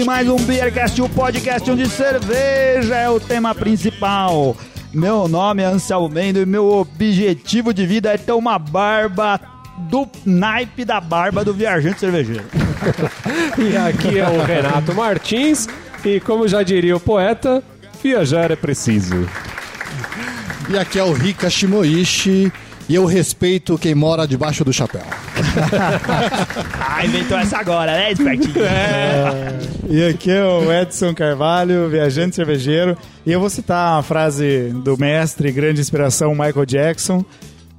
aqui mais um Beercast, o podcast onde cerveja é o tema principal. Meu nome é Anselmo Mendo e meu objetivo de vida é ter uma barba do naipe da barba do viajante cervejeiro. E aqui é o Renato Martins. E como já diria o poeta, viajar é preciso. E aqui é o Rika Shimoishi e eu respeito quem mora debaixo do chapéu. Ah, inventou essa agora, né, espertinho? E aqui é o Edson Carvalho, viajante cervejeiro. E eu vou citar uma frase do mestre, grande inspiração, Michael Jackson,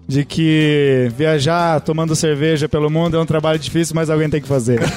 de que viajar tomando cerveja pelo mundo é um trabalho difícil, mas alguém tem que fazer.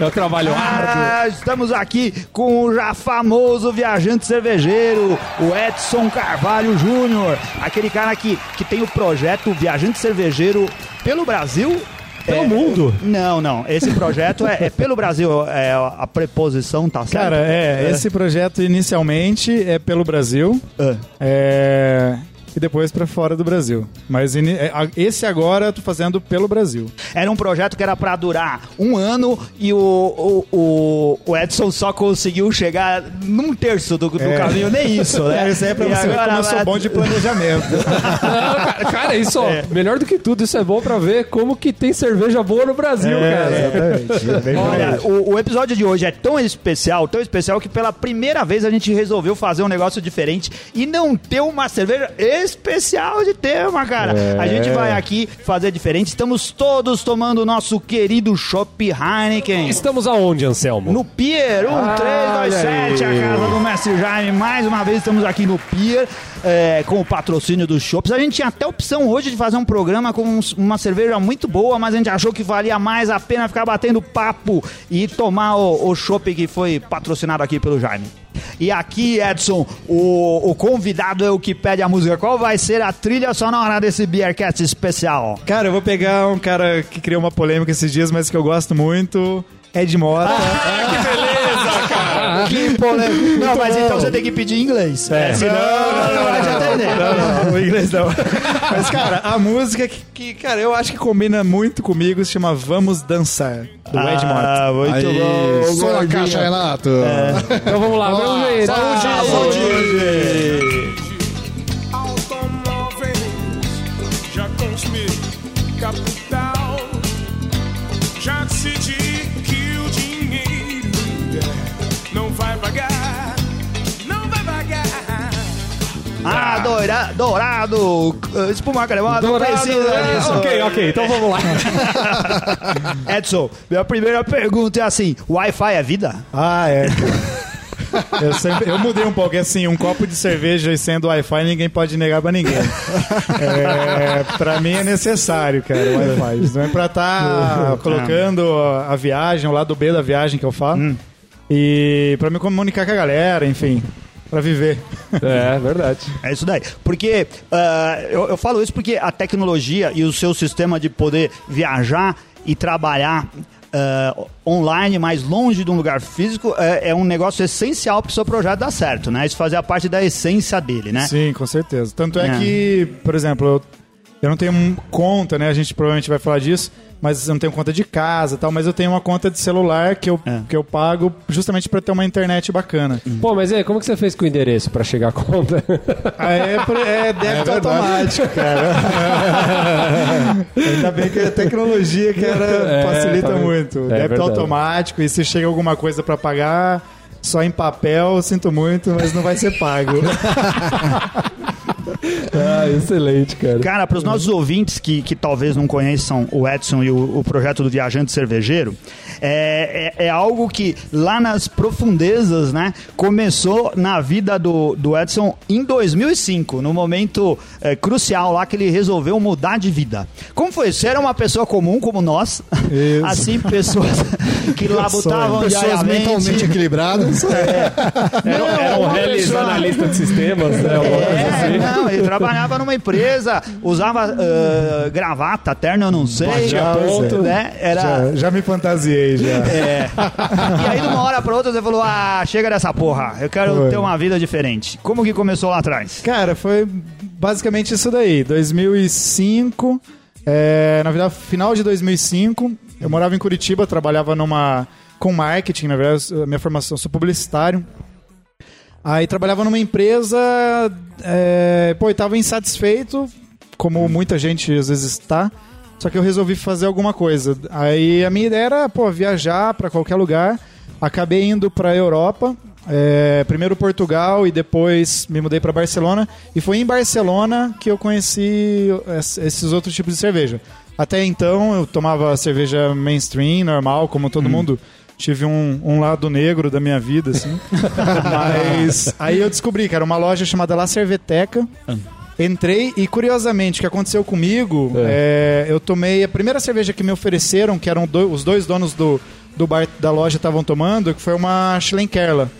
É o trabalho árduo. Ah, estamos aqui com o já famoso viajante cervejeiro, o Edson Carvalho Júnior. Aquele cara que, que tem o projeto Viajante Cervejeiro pelo Brasil. Pelo É, mundo? Não, não. Esse projeto é, é pelo Brasil. É, a preposição tá certa? Cara, é, esse projeto inicialmente é pelo Brasil. Ah. É, e depois pra fora do Brasil. Mas é, esse agora eu tô fazendo pelo Brasil. Era um projeto que era pra durar um ano e o, o, o, o Edson só conseguiu chegar num terço do, do É. caminho, nem isso, né? É, isso aí é pra E você ver agora como eu sou bom de planejamento. Não, cara, cara, isso, ó, melhor do que tudo, isso é bom pra ver como que tem cerveja boa no Brasil, cara. exatamente. É Olha, o, o episódio de hoje é tão especial, tão especial que pela primeira vez a gente resolveu fazer um negócio diferente e não ter uma cerveja especial de tema, cara. É. A gente vai aqui fazer diferente. Estamos todos tomando o nosso querido Chopp Heineken. Estamos aonde, Anselmo? No Pier Ah, 1327, a olha aí. casa do Mestre Jaime. Mais uma vez estamos aqui no Pier é, com o patrocínio dos shops. A gente tinha até a opção hoje de fazer um programa com uma cerveja muito boa, mas a gente achou que valia mais a pena ficar batendo papo e tomar o, o chopp que foi patrocinado aqui pelo Jaime. E aqui, Edson, o, o convidado é o que pede a música. Qual vai ser a trilha sonora desse Beercast especial? Cara, eu vou pegar um cara que criou uma polêmica esses dias, mas que eu gosto muito. Ed Mota. Que Não, mas então você tem que pedir em inglês. É, senão não, não vai te atender. Não, não, o inglês não. Mas, cara, a música que, que, cara, eu acho que combina muito comigo se chama Vamos Dançar, do Ed Mota. Ah, muito Aí, bom. som na caixa, Renato. Então vamos lá, vamos ver. automóveis Ah, doira, dourado, espuma cremosa, não Dourado, precisa é, disso. ok, ok, então vamos lá. Edson, minha primeira pergunta é assim, Wi-Fi é vida? Ah, é. Eu, sempre, eu mudei um pouco, é assim, um copo de cerveja e sendo Wi-Fi ninguém pode negar pra ninguém. É, pra mim é necessário, cara, o Wi-Fi. Não é pra estar colocando a, a viagem, o lado B da viagem que eu falo. E pra me comunicar com a galera, enfim, pra viver. É, verdade. É isso daí. Porque ah, eu, eu falo isso porque a tecnologia e o seu sistema de poder viajar e trabalhar ah, online, mais longe de um lugar físico, é, é um negócio essencial para o seu projeto dar certo, né? Isso fazia parte da essência dele, né? Sim, com certeza. Tanto é, É. que, por exemplo, eu, eu não tenho um- conta, né? A gente provavelmente vai falar disso, mas eu não tenho conta de casa e tal, mas eu tenho uma conta de celular que eu, É. que eu pago justamente pra ter uma internet bacana. Pô, mas aí, como que você fez com o endereço pra chegar à conta? Aí é, por- é débito automático, cara. Ainda bem que a tecnologia, cara, É, facilita tá muito. É débito automático, e se chega alguma coisa pra pagar, só em papel, sinto muito, mas não vai ser pago. ah, excelente, cara. Cara, para os nossos ouvintes que, que talvez não conheçam o Edson e o, o projeto do Viajante Cervejeiro, é, é, é algo que lá nas profundezas, né, começou na vida do, do Edson em 2005, no momento é, crucial lá que ele resolveu mudar de vida. Como foi? Você era uma pessoa comum como nós, Isso. assim, pessoas que labutavam Pessoas diariamente. mentalmente equilibradas. Era, era um Hellis analista de sistemas, né? É, assim. não, ele trabalhava numa empresa, usava ah, gravata, terno, eu não sei. Batia ponto. né? Era, Já, já me fantasiei, já. é. E aí, de uma hora pra outra, você falou: Ah, chega dessa porra, eu quero Foi. ter uma vida diferente. Como que começou lá atrás? Cara, foi basicamente isso daí. 2005, É, na verdade, final de 2005, eu morava em Curitiba, trabalhava numa com marketing, na verdade, minha formação, sou publicitário. Aí trabalhava numa empresa, é, pô, eu tava insatisfeito, como muita gente às vezes está. Só que eu resolvi fazer alguma coisa. Aí a minha ideia era, pô, viajar pra qualquer lugar. Acabei indo pra Europa, é, primeiro Portugal e depois me mudei pra Barcelona. E foi em Barcelona que eu conheci es- esses outros tipos de cerveja. Até então eu tomava cerveja mainstream, normal, como todo mundo. Tive um, um lado negro da minha vida, assim. Mas aí eu descobri que era uma loja chamada La Cerveteca. Entrei e, curiosamente, o que aconteceu comigo, é, eu tomei a primeira cerveja que me ofereceram, que eram do- os dois donos do, do bar da loja estavam tomando, que foi uma Schlenkerla.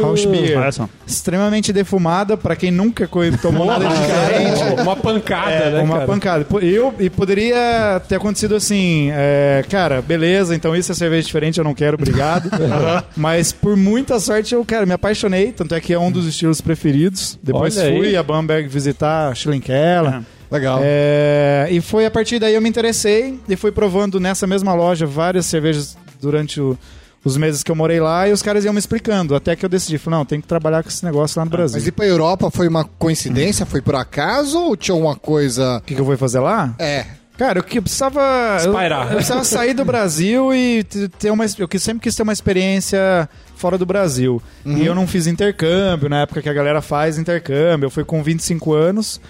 House Beer. Olha só. Extremamente defumada, pra quem nunca tomou nada diferente. Uma pancada, É, né, uma cara? pancada. Eu, e poderia ter acontecido assim, é, cara, beleza, então isso é cerveja diferente, eu não quero, obrigado. Mas por muita sorte eu, cara, me apaixonei, tanto é que é um dos estilos preferidos. Depois Olha aí. fui a Bamberg visitar a Schlenkella. Legal. É, e foi a partir daí eu me interessei e fui provando nessa mesma loja várias cervejas durante o- os meses que eu morei lá e os caras iam me explicando. Até que eu decidi, falei, não, tem que trabalhar com esse negócio lá no Brasil. Mas ir pra Europa foi uma coincidência? Foi por acaso ou tinha uma coisa. O que, que eu vou fazer lá? É. Cara, eu, que- eu precisava. Eu, Espairar. eu precisava sair do Brasil e ter uma. Eu sempre quis ter uma experiência fora do Brasil. E eu não fiz intercâmbio, na época que a galera faz intercâmbio. Eu fui com 25 anos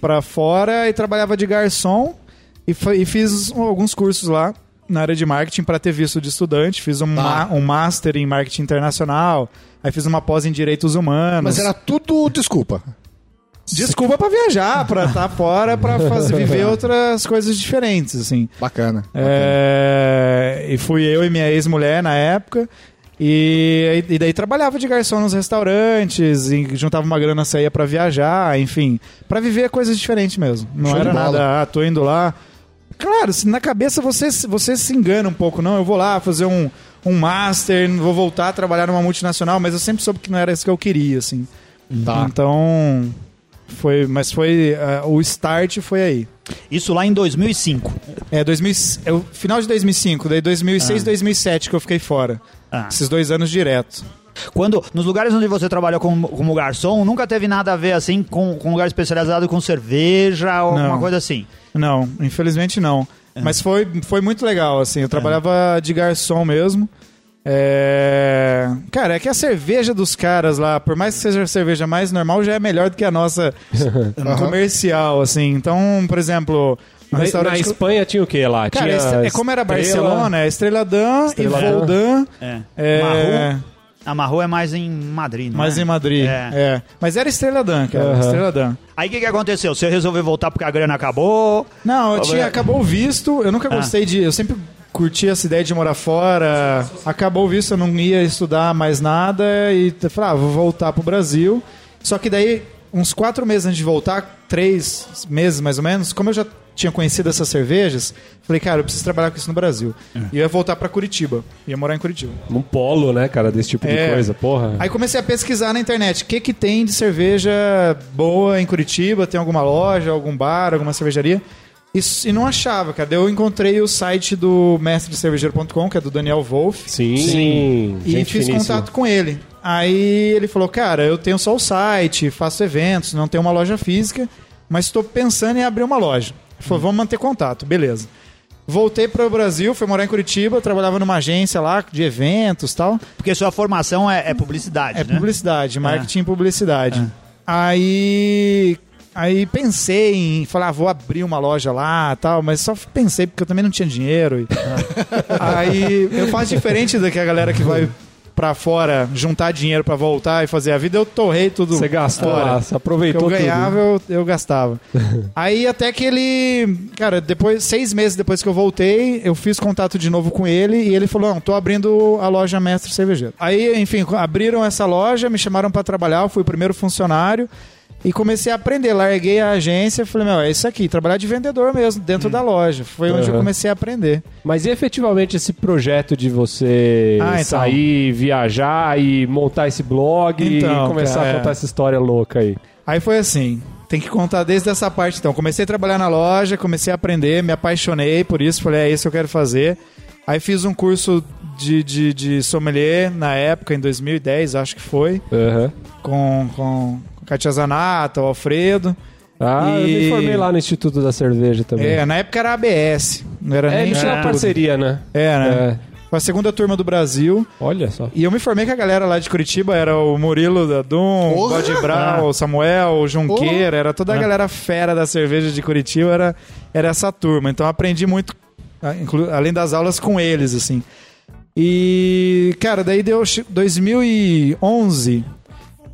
pra fora e trabalhava de garçom e, e fiz alguns cursos lá na área de marketing para ter visto de estudante. Fiz um, Tá. ma- um master em marketing internacional. Aí fiz uma pós em direitos humanos. Mas era tudo desculpa. Desculpa pra viajar, pra estar fora, pra fazer, viver outras coisas diferentes, assim. Bacana. É, e fui eu e minha ex-mulher na época. E, e daí trabalhava de garçom nos restaurantes, e juntava uma grana, saía pra viajar, enfim, pra viver coisas diferentes mesmo. Não Show era nada, ah, tô indo lá. Claro, se na cabeça você, você se engana um pouco, não, eu vou lá fazer um, um master, vou voltar a trabalhar numa multinacional, mas eu sempre soube que não era isso que eu queria, assim. Tá. Então, foi, mas foi, ah, o start foi aí. Isso lá em 2005. É, 2000, é o final de 2005, daí 2006, Ah. 2007 que eu fiquei fora. Ah. Esses dois anos direto. Quando, nos lugares onde você trabalhou como, como garçom, nunca teve nada a ver assim com, com lugar especializado com cerveja ou Não. alguma coisa assim. Não, infelizmente não. É. Mas foi, foi muito legal, assim. Eu trabalhava de garçom mesmo. É... Cara, é que a cerveja dos caras lá, por mais que seja a cerveja mais normal, já é melhor do que a nossa comercial, assim. Então, por exemplo, no Na, restaurante... na Espanha tinha o que lá? Cara, tinha estre- é como era Estrela- Barcelona, é Estrela Dan Estrela e Dan. Voldan. É. É... Marru, a Marru é mais em Madrid, não Mas é? em Madrid. É. É. Mas era Estrela Dan, cara. Aham. Estrela Dan. Aí o que, que aconteceu? Você resolveu voltar porque a grana acabou? Não, eu tinha, acabou o visto. Eu nunca Ah. gostei de. Eu sempre curti essa ideia de morar fora. Acabou o visto, eu não ia estudar mais nada. E falei, ah, vou voltar pro Brasil. Só que daí, uns quatro meses antes de voltar, três meses mais ou menos, como eu já tinha conhecido essas cervejas, falei, cara, eu preciso trabalhar com isso no Brasil. E eu ia voltar pra Curitiba. Ia morar em Curitiba. Um polo, né, cara, desse tipo de É. coisa, porra. Aí comecei a pesquisar na internet o que, que tem de cerveja boa em Curitiba, tem alguma loja, algum bar, alguma cervejaria. E, e não achava, cara. Daí eu encontrei o site do mestrecervejeiro.com, que é do Daniel Wolff, Sim, e gente fiz finíssima. contato com ele. Aí ele falou, cara, eu tenho só o site, faço eventos, não tenho uma loja física, mas estou pensando em abrir uma loja. Ele falou, vamos manter contato, beleza. Voltei para o Brasil, fui morar em Curitiba, trabalhava numa agência lá de eventos e tal. Porque sua formação é, é publicidade, É né? publicidade, marketing e publicidade. Aí. Aí pensei em falar, ah, vou abrir uma loja lá tal, mas só pensei porque eu também não tinha dinheiro. e- aí eu faço diferente da que a galera que vai pra fora juntar dinheiro pra voltar e fazer a vida, eu torrei tudo. Você gastou fora. você que eu aproveitou ganhava, eu, eu gastava. Aí até que ele. Cara, depois, seis meses depois que eu voltei, eu fiz contato de novo com ele e ele falou: Não, tô abrindo a loja Mestre Cervejeiro. Aí, enfim, abriram essa loja, me chamaram pra trabalhar, eu fui o primeiro funcionário. E comecei a aprender, larguei a agência, falei, meu, é isso aqui, trabalhar de vendedor mesmo, dentro da loja. Foi onde eu comecei a aprender. Mas e efetivamente esse projeto de você Ah, então. sair, viajar e montar esse blog Então, e começar cara, a é. contar essa história louca aí? Aí foi assim, tem que contar desde essa parte. Então, comecei a trabalhar na loja, comecei a aprender, me apaixonei por isso, falei, é isso que eu quero fazer. Aí fiz um curso de, de, de sommelier na época, em 2010, acho que foi, Aham. com, com Katia Zanata, o Alfredo. Ah, eu E- me formei lá no Instituto da Cerveja também. É, na época era ABS, não era É, nem eles tinham uma Instituto. parceria, né? É, né? É. Foi a segunda turma do Brasil. Olha só. E eu me formei com a galera lá de Curitiba, era o Murilo da Dum, o! Bode Brau, o Samuel, o Junqueira, era toda a galera fera da cerveja de Curitiba, era, era essa turma. Então eu aprendi muito, ah, além das aulas, com eles, assim. E, cara, daí deu che- 2011,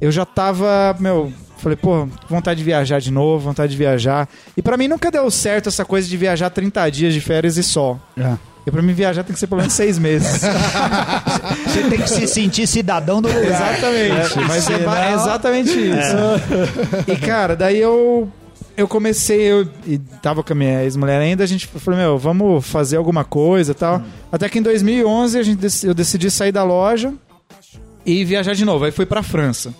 eu já tava, meu, falei, pô, vontade de viajar de novo, vontade de viajar. E pra mim nunca deu certo essa coisa de viajar 30 dias de férias e só. É. E pra mim viajar tem que ser pelo menos seis meses. Você tem que se sentir cidadão do lugar. Exatamente. Mas é, Senão- é exatamente isso. E, cara, daí eu. Eu comecei, eu e tava com a minha ex-mulher ainda, a gente falou, meu, vamos fazer alguma coisa e tal. Até que em 2011 a gente, eu decidi sair da loja e viajar de novo. Aí fui pra França.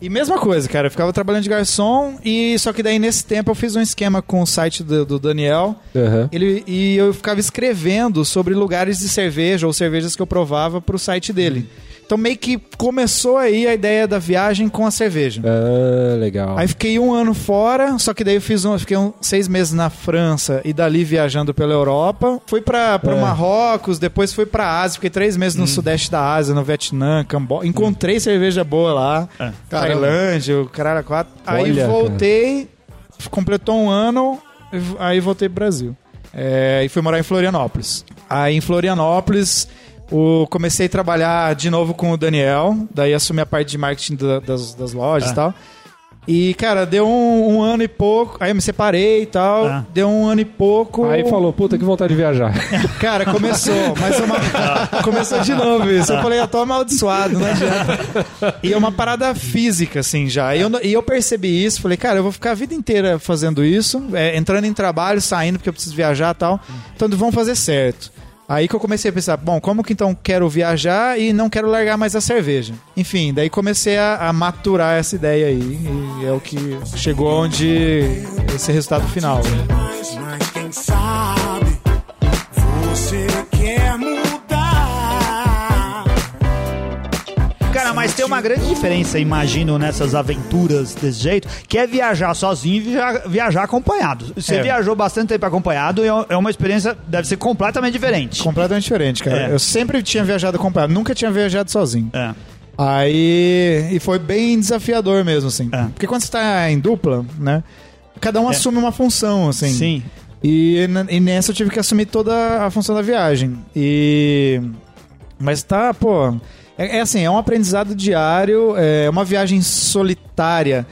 E mesma coisa, cara, eu ficava trabalhando de garçom e só que daí nesse tempo eu fiz um esquema com o site do, do Daniel Aham. ele, e eu ficava escrevendo sobre lugares de cerveja ou cervejas que eu provava pro site dele. Então meio que começou aí a ideia da viagem com a cerveja. Ah, legal. Aí fiquei um ano fora, só que daí eu fiz um, fiquei um, seis meses na França e dali viajando pela Europa. Fui pra É. Marrocos, depois fui pra Ásia, fiquei três meses no sudeste da Ásia, no Vietnã, Camboja. Encontrei cerveja boa lá, É. Tailândia, o caralho a quatro. Aí Olha, voltei, completou um ano, aí voltei pro Brasil. É, e fui morar em Florianópolis. Aí em Florianópolis, o, comecei a trabalhar de novo com o Daniel, daí assumi a parte de marketing da- das, das lojas e tal. E, cara, deu um, um ano e pouco. Aí eu me separei e tal. Ah. Deu um ano e pouco. Aí falou, puta, que vontade de viajar. Cara, começou, mas é uma... começou de novo isso. Eu falei, eu tô amaldiçoado, não adianta. E é uma parada física, assim, já. E eu, e eu percebi isso, falei, cara, eu vou ficar a vida inteira fazendo isso, é, entrando em trabalho, saindo, porque eu preciso viajar e tal. Então vamos fazer certo. Aí que eu comecei a pensar, bom, como que então quero viajar e não quero largar mais a cerveja? Enfim, daí comecei a, a maturar essa ideia aí, e é o que chegou onde esse resultado final. né? Tem uma grande diferença, imagino, nessas aventuras desse jeito, que é viajar sozinho e viajar, acompanhado. Você É. viajou bastante tempo acompanhado e é é uma experiência, deve ser completamente diferente. Completamente diferente, cara. É. Eu sempre tinha viajado acompanhado, nunca tinha viajado sozinho. É. Aí. E foi bem desafiador mesmo, assim. É. Porque quando você tá em dupla, né? Cada um assume uma função, assim. Sim. E, e nessa eu tive que assumir toda a função da viagem. E. Mas tá, pô. É, é assim, é um aprendizado diário, é uma viagem solitária,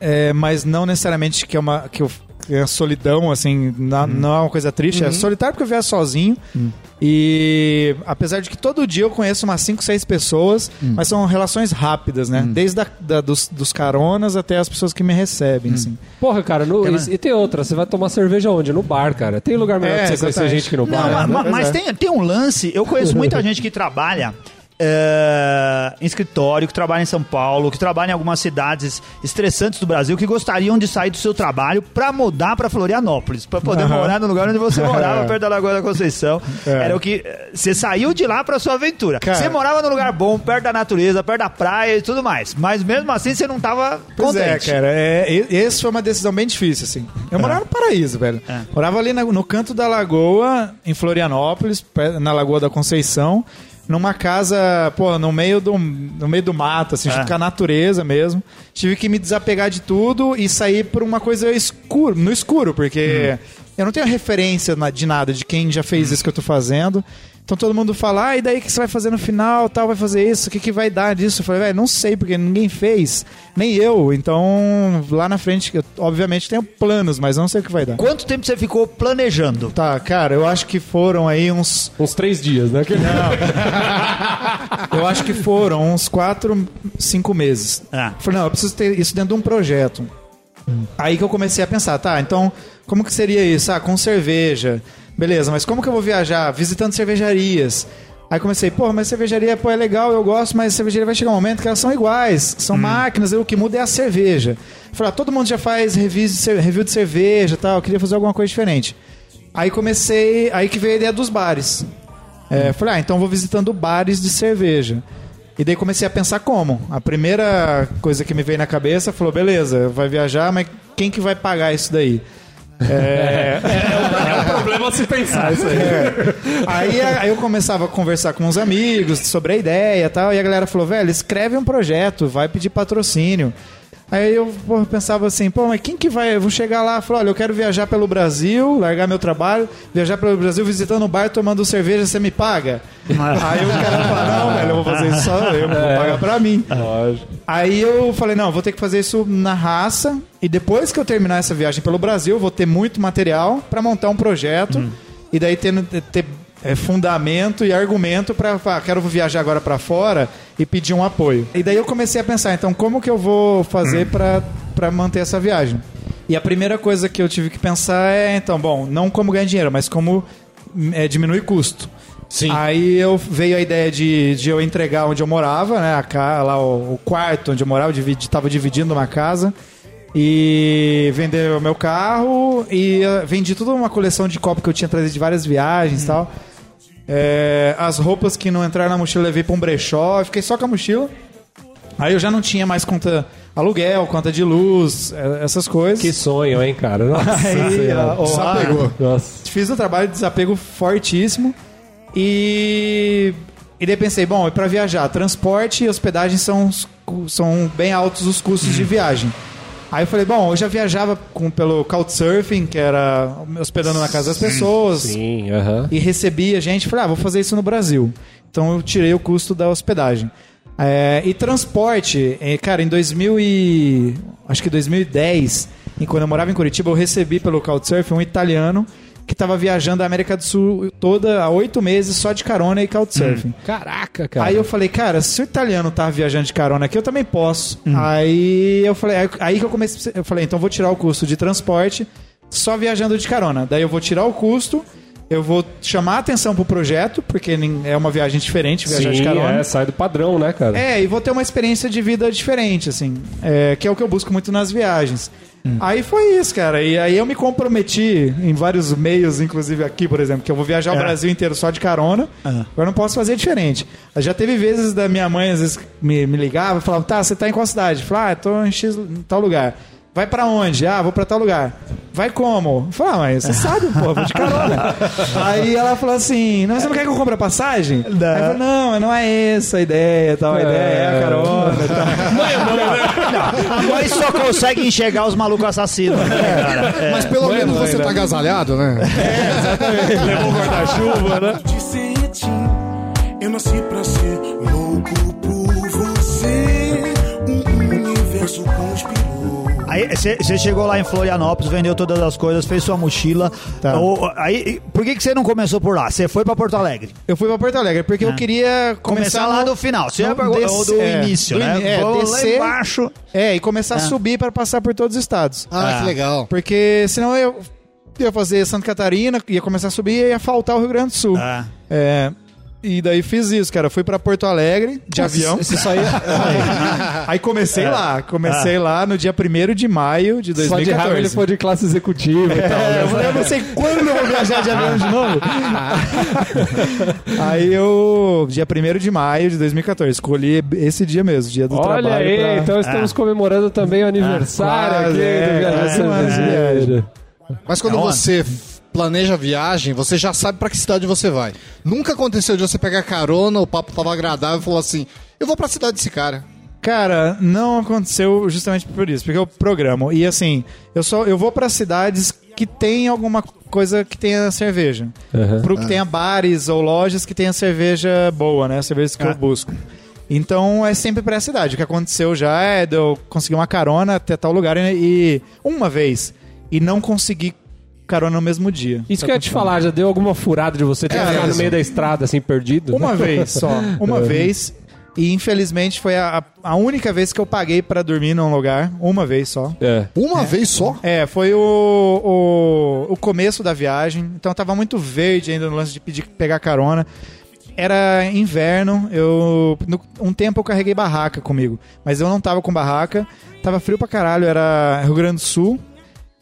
é, mas não necessariamente que é uma. Que eu, é solidão, assim, na- não é uma coisa triste. É solitário porque eu viajo sozinho. E apesar de que todo dia eu conheço umas 5, 6 pessoas, mas são relações rápidas, né? Desde a, da- dos, dos caronas até as pessoas que me recebem, assim. Porra, cara, no- e, e tem outra, você vai tomar cerveja onde? No bar, cara. Tem lugar melhor É, pra você conhecer gente que no Não, bar. ma- né? ma- Pois mas é. tem, tem um lance, eu conheço muita gente que trabalha é, em escritório, que trabalha em São Paulo, que trabalha em algumas cidades estressantes do Brasil, que gostariam de sair do seu trabalho pra mudar pra Florianópolis, pra poder Aham. morar no lugar onde você morava, perto da Lagoa da Conceição. É. Era o que você saiu de lá pra sua aventura. Cara. Você morava num lugar bom, perto da natureza, perto da praia e tudo mais, mas mesmo assim você não tava Pois contente. é, cara. É, esse foi uma decisão bem difícil, assim. Eu morava no paraíso, velho. É. Morava ali no canto da lagoa, em Florianópolis, na Lagoa da Conceição, numa casa, pô, no meio do, no meio do mato, assim, É. junto com a natureza mesmo. Tive que me desapegar de tudo e sair por uma coisa escuro, no escuro, porque eu não tenho referência de nada, de quem já fez isso que eu tô fazendo. Então todo mundo fala, ah, e daí o que você vai fazer no final, tal, vai fazer isso, o que, que vai dar disso? Eu falei, velho, não sei, porque ninguém fez, nem eu. Então, lá na frente, eu, obviamente tenho planos, mas não sei o que vai dar. Quanto tempo você ficou planejando? Tá, cara, eu acho que foram aí uns. Uns três dias, né? Que- Eu acho que foram uns quatro, cinco meses. Ah. Falei, não, eu preciso ter isso dentro de um projeto. Aí que eu comecei a pensar, tá, então, como que seria isso? Ah, com cerveja. Beleza, mas como que eu vou viajar? Visitando cervejarias. Aí comecei, porra, mas cervejaria, pô, é legal, eu gosto, mas cervejaria vai chegar um momento que elas são iguais, são máquinas, e o que muda é a cerveja. Falei, ah, todo mundo já faz review de, review de cerveja tal, eu queria fazer alguma coisa diferente. Aí comecei, aí que veio a ideia dos bares. É, falei, ah, então vou visitando bares de cerveja. E daí comecei a pensar como. A primeira coisa que me veio na cabeça falou, beleza, vai viajar, mas quem que vai pagar isso daí? É, É um problema se pensar isso aí. é. Aí, aí eu começava a conversar com uns amigos sobre a ideia e tal, e a galera falou, velho, escreve um projeto, vai pedir patrocínio. Aí eu pô, pensava assim, pô, mas quem que vai? Eu vou chegar lá e falar, olha, eu quero viajar pelo Brasil, largar meu trabalho, viajar pelo Brasil, visitando um bar, tomando cerveja, você me paga? Aí o cara fala, não, velho, eu vou fazer isso só eu, vou pagar pra mim. Lógico. Aí eu falei, não, vou ter que fazer isso na raça. E depois que eu terminar essa viagem pelo Brasil, eu vou ter muito material pra montar um projeto. E daí ter, ter é, fundamento e argumento pra falar, quero viajar agora pra fora e pedir um apoio. E daí eu comecei a pensar, então como que eu vou fazer pra pra manter essa viagem? E a primeira coisa que eu tive que pensar é, então, bom, não como ganhar dinheiro, mas como é, diminuir custo. Sim. Aí eu veio a ideia de, de eu entregar onde eu morava, né? A ca, lá o, o quarto onde eu morava, eu dividi, tava dividindo uma casa. E vender o meu carro e eh, vendi toda uma coleção de copo que eu tinha trazido de várias viagens e tal. É, as roupas que não entraram na mochila eu levei pra um brechó, eu fiquei só com a mochila. Aí eu já não tinha mais conta aluguel, conta de luz, eh, essas coisas. Que sonho, hein, cara? Nossa Aí, ó, Desapegou. Nossa. Fiz um trabalho de desapego fortíssimo e. E daí pensei, bom, e pra viajar, transporte e hospedagem são, são bem altos os custos de viagem. Aí eu falei, bom, eu já viajava com, pelo Couchsurfing, que era me hospedando na casa das pessoas, Sim, aham. e recebia gente. Falei, ah, vou fazer isso no Brasil. Então eu tirei o custo da hospedagem. É, e transporte, eh, cara, em 2000 e... acho que 2010, em quando eu morava em Curitiba, eu recebi pelo Couchsurfing um italiano que estava viajando a América do Sul toda há oito meses só de carona e Couchsurfing. Caraca, cara. Aí eu falei, cara, se o italiano tá viajando de carona aqui, eu também posso. Aí eu falei, aí, que eu comecei, eu falei, então vou tirar o custo de transporte só viajando de carona. Daí eu vou tirar o custo, eu vou chamar a atenção pro projeto, porque é uma viagem diferente viajar de Sim, carona. é, sai do padrão, né, cara? É, e vou ter uma experiência de vida diferente, assim, é, que é o que eu busco muito nas viagens. Aí foi isso, cara. E aí eu me comprometi em vários meios, inclusive aqui, por exemplo, que eu vou viajar o É. Brasil inteiro só de carona. Aham. Eu não posso fazer diferente. Já teve vezes da minha mãe, às vezes, me, me ligava e falava, tá, você tá em qual cidade? Eu falava, ah, tô em X, em tal lugar. Vai pra onde? Ah, vou pra tal lugar. Vai como? Eu falei, ah, mas você sabe, pô, vou de carona. Aí ela falou assim, não, você não quer que eu compre a passagem? Não. Aí eu falei, não, mas não é essa a ideia, tal, a ideia é a carona. Tal. A mãe só consegue enxergar os malucos assassinos, né, cara? É. Mas pelo Mãe, menos mãe, você né? tá agasalhado, né? Levou o guarda-chuva, né? Eu nasci pra ser louco Aí você chegou lá em Florianópolis, vendeu todas as coisas, fez sua mochila. Tá. Ou- aí, por que você não começou por lá? Você foi pra Porto Alegre? Eu fui pra Porto Alegre porque eu queria Começar, começar, lá no- do final. Você no ia pra, ou do é, início, do né? ini- é, Vou lá descer- embaixo. É, e começar a Ah. subir para passar por todos os estados. Ah, Ah. que legal. Porque senão eu ia fazer Santa Catarina, ia começar a subir e ia faltar o Rio Grande do Sul. Ah. É, e daí fiz isso, cara. Fui pra Porto Alegre de avião. Você só ia... Aí comecei lá. Comecei lá no dia 1 de maio de Só de raiva 2014. ele foi de classe executiva e tal. É, né? eu falei, eu não sei quando eu vou viajar de avião de novo. aí eu, dia 1 de maio de 2014, escolhi esse dia mesmo, dia do Olha trabalho. aí, pra- então estamos comemorando também o aniversário quase, aqui é, do Viajante Cervejeiro. Mas quando Aonde? você planeja a viagem, você já sabe pra que cidade você vai. Nunca aconteceu de você pegar carona, o papo tava agradável e falou assim: eu vou pra cidade desse cara. Cara, não aconteceu justamente por isso, porque eu programo. E assim, eu só eu vou pra cidades que tem alguma coisa que tenha cerveja. Aham. Pro que tenha bares ou lojas que tenha cerveja boa, né? Cervejas que Ah. eu busco. Então é sempre pra cidade. O que aconteceu já é de eu conseguir uma carona até tal lugar e, e uma vez e não conseguir carona no mesmo dia. Isso que eu ia te falar, já deu alguma furada de você ter É, ficado no meio da estrada, assim, perdido? Uma vez só. Uma vez. E infelizmente foi a, a única vez que eu paguei pra dormir num lugar. Uma vez só. É. Uma vez só? É, foi o, o, o começo da viagem. Então tava muito verde ainda no lance de pedir pegar carona. era inverno, eu no- um tempo eu carreguei barraca comigo, mas eu não tava com barraca, tava frio pra caralho, era Rio Grande do Sul.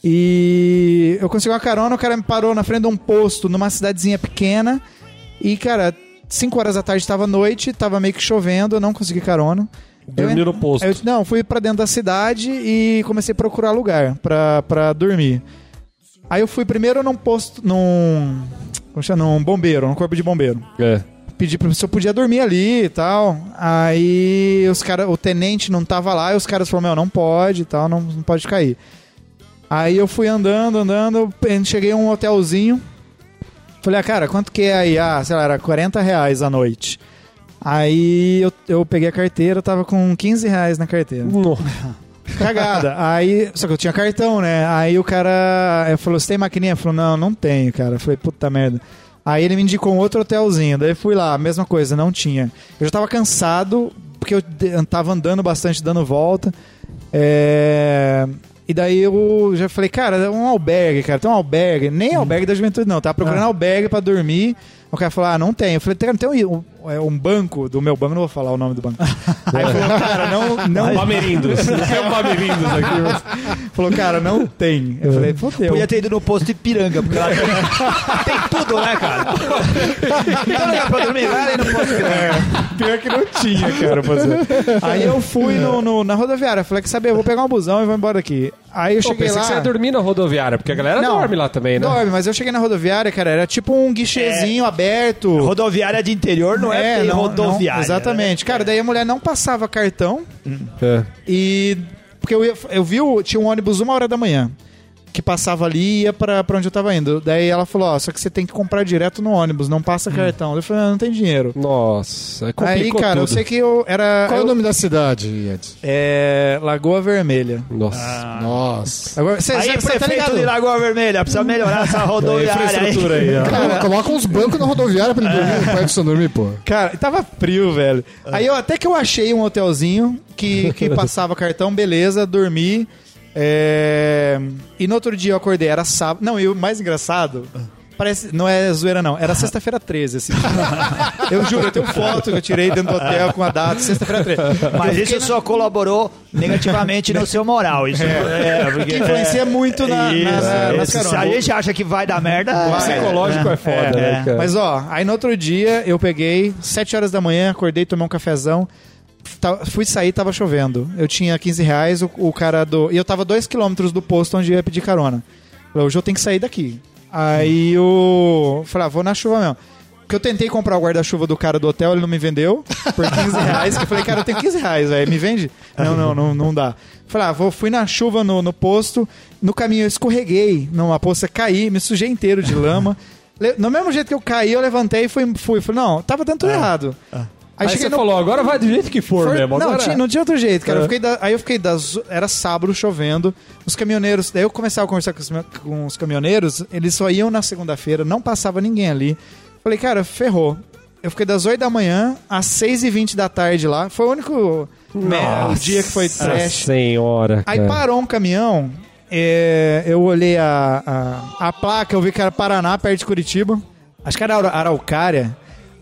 E eu consegui uma carona, o cara me parou na frente de um posto numa cidadezinha pequena. E, cara, 5 horas da tarde tava noite, tava meio que chovendo, eu não consegui carona. Eu- no posto. eu, não, fui pra dentro da cidade e comecei a procurar lugar pra, pra dormir. Aí eu fui primeiro num posto, num. Como chama? Num bombeiro, num corpo de bombeiro. É. Pedi pra se eu podia dormir ali e tal. Aí os cara, o tenente não tava lá e os caras falaram: Meu, não pode e tal, não, não pode cair. Aí eu fui andando, andando, cheguei a um hotelzinho. Falei, ah, cara, quanto que é aí? Ah, sei lá, era 40 reais a noite. Aí eu, eu peguei a carteira, tava com 15 reais na carteira. Cagada. Aí, só que eu tinha cartão, né? Aí o cara eh, falou: Você tem maquininha? Eu falei: Não, não tenho, cara. Eu falei: Puta merda. Aí ele me indicou um outro hotelzinho. Daí fui lá, mesma coisa, não tinha. Eu já tava cansado, porque eu tava andando bastante, dando volta. É. E daí eu já falei, cara, é um albergue, cara, tem um albergue. Nem albergue da juventude, não. Tava procurando albergue pra dormir. O cara falou, ah, não tem. Eu falei, não tem um, um, um banco do meu banco, não vou falar o nome do banco. Aí falou, cara, não, não, Pamerindos. Tem um Pamerindos aqui. Falou, cara, não tem. Eu falei, fodeu. Podia ter ido no posto de Ipiranga, porque lá tem, tem tudo, né, cara? Então lugar pra dormir, vai ali no posto de Ipiranga. É, pior que não tinha, cara, fazer. Aí eu fui no, no- na rodoviária, falei, quer saber, eu vou pegar um busão e vou embora daqui. Aí eu Pô, cheguei pensei lá... que você ia dormir na rodoviária, porque a galera Não, dorme lá também, né? Dorme, mas eu cheguei na rodoviária, cara, era tipo um guichezinho aberto. Rodoviária de interior não é, bem não- não- rodoviária. exatamente. né? Cara, daí a mulher não passava cartão É. e... Porque eu, ia- eu vi, o- tinha um ônibus uma hora da manhã que passava ali e ia pra, pra onde eu tava indo. Daí ela falou, ó, só que você tem que comprar direto no ônibus, não passa cartão. Eu falei, ah, não tem dinheiro. Nossa, Aí, complicou cara, eu tudo. sei que eu era... Qual é eu- o nome da cidade, Edson? É. Lagoa Vermelha. Nossa. Nossa. Agora, cê, Aí, tá prefeito ligado? de Lagoa Vermelha, precisa melhorar essa rodoviária aí. infraestrutura aí, ó. Coloca- Coloca uns bancos na rodoviária pra ele dormir, do seu dormir, pô. Cara, tava frio, velho. Aí eu até que eu achei um hotelzinho que, que passava cartão, beleza, dormi. É, E no outro dia eu acordei, era sábado. Não, e o mais engraçado. Parece, não é zoeira, não. Era sexta-feira 13, assim. eu juro, eu tenho foto que eu tirei dentro do hotel com a data, sexta-feira 13. Mas isso só colaborou negativamente no seu moral. Isso é, porque- Que influencia muito na, Isso, na, na, nas isso. Se a gente acha que vai dar merda, O vai. psicológico é, foda, É, né, é. cara? Mas ó, aí no outro dia eu peguei, 7 horas da manhã, acordei, tomei um cafezão. Fui sair, tava chovendo. Eu tinha 15 reais, o, o cara do. E eu tava 2 quilômetros do posto onde eu ia pedir carona. Falei, hoje eu tenho que sair daqui. Aí eu. Falei, ah, vou na chuva mesmo. Porque eu tentei comprar o guarda-chuva do cara do hotel, ele não me vendeu por 15 reais. que eu falei, cara, eu tenho 15 reais, velho, me vende? Não, não, não, não dá. Falei, ah, vou, fui na chuva no, no posto, no caminho eu escorreguei numa poça, caí, me sujei inteiro de lama. No mesmo jeito que eu caí, eu levantei e fui. fui. Falei, não, tava dando tudo errado. Aí, cheguei você no- falou, agora vai do jeito que for, foi- mesmo. não, Agora... tinha, não tinha outro jeito, cara. É. Eu fiquei da- aí eu fiquei das. Era sábado chovendo. Os caminhoneiros. Daí eu começava a conversar com os, com os caminhoneiros. Eles só iam na segunda-feira, não passava ninguém ali. Falei, cara, ferrou. Eu fiquei das 8 da manhã às 6 e 20 da tarde lá. Foi o único o dia que foi Nossa trash. senhora, Aí cara. parou um caminhão. é, eu olhei a, a, a placa, eu vi que era Paraná, perto de Curitiba. Acho que era Ara- Araucária.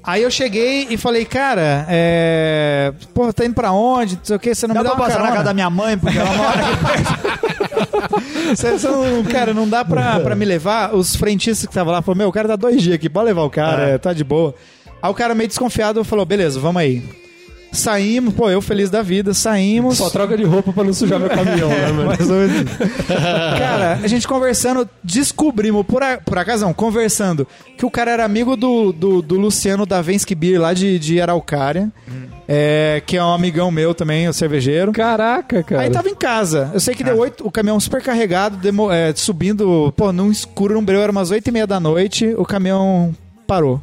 Aí eu cheguei e falei, cara, é. Pô, tá indo pra onde? Não sei o que, você não Dá me dá pra uma passar na carona? casa da minha mãe, porque ela mora aqui você não, cara, não dá pra, pra me levar. Os frentistas que estavam lá falaram, meu, o cara tá dois dias aqui, pode levar o cara, é, tá de boa. Aí o cara meio desconfiado falou, beleza, vamos aí. Saímos, pô, eu feliz da vida, saímos. Só troca de roupa pra não sujar meu caminhão, né, mano? Mais ou menos. cara, a gente conversando, descobrimos, por, a, por acaso não, conversando, que o cara era amigo do, do, do Luciano Davensky Beer, lá de, de Araucária, é, que é um amigão meu também, o cervejeiro. Caraca, cara. Aí tava em casa. Eu sei que deu oito, o caminhão super carregado, demo- é, subindo, pô, num escuro, num breu, era umas oito e meia da noite, o caminhão parou.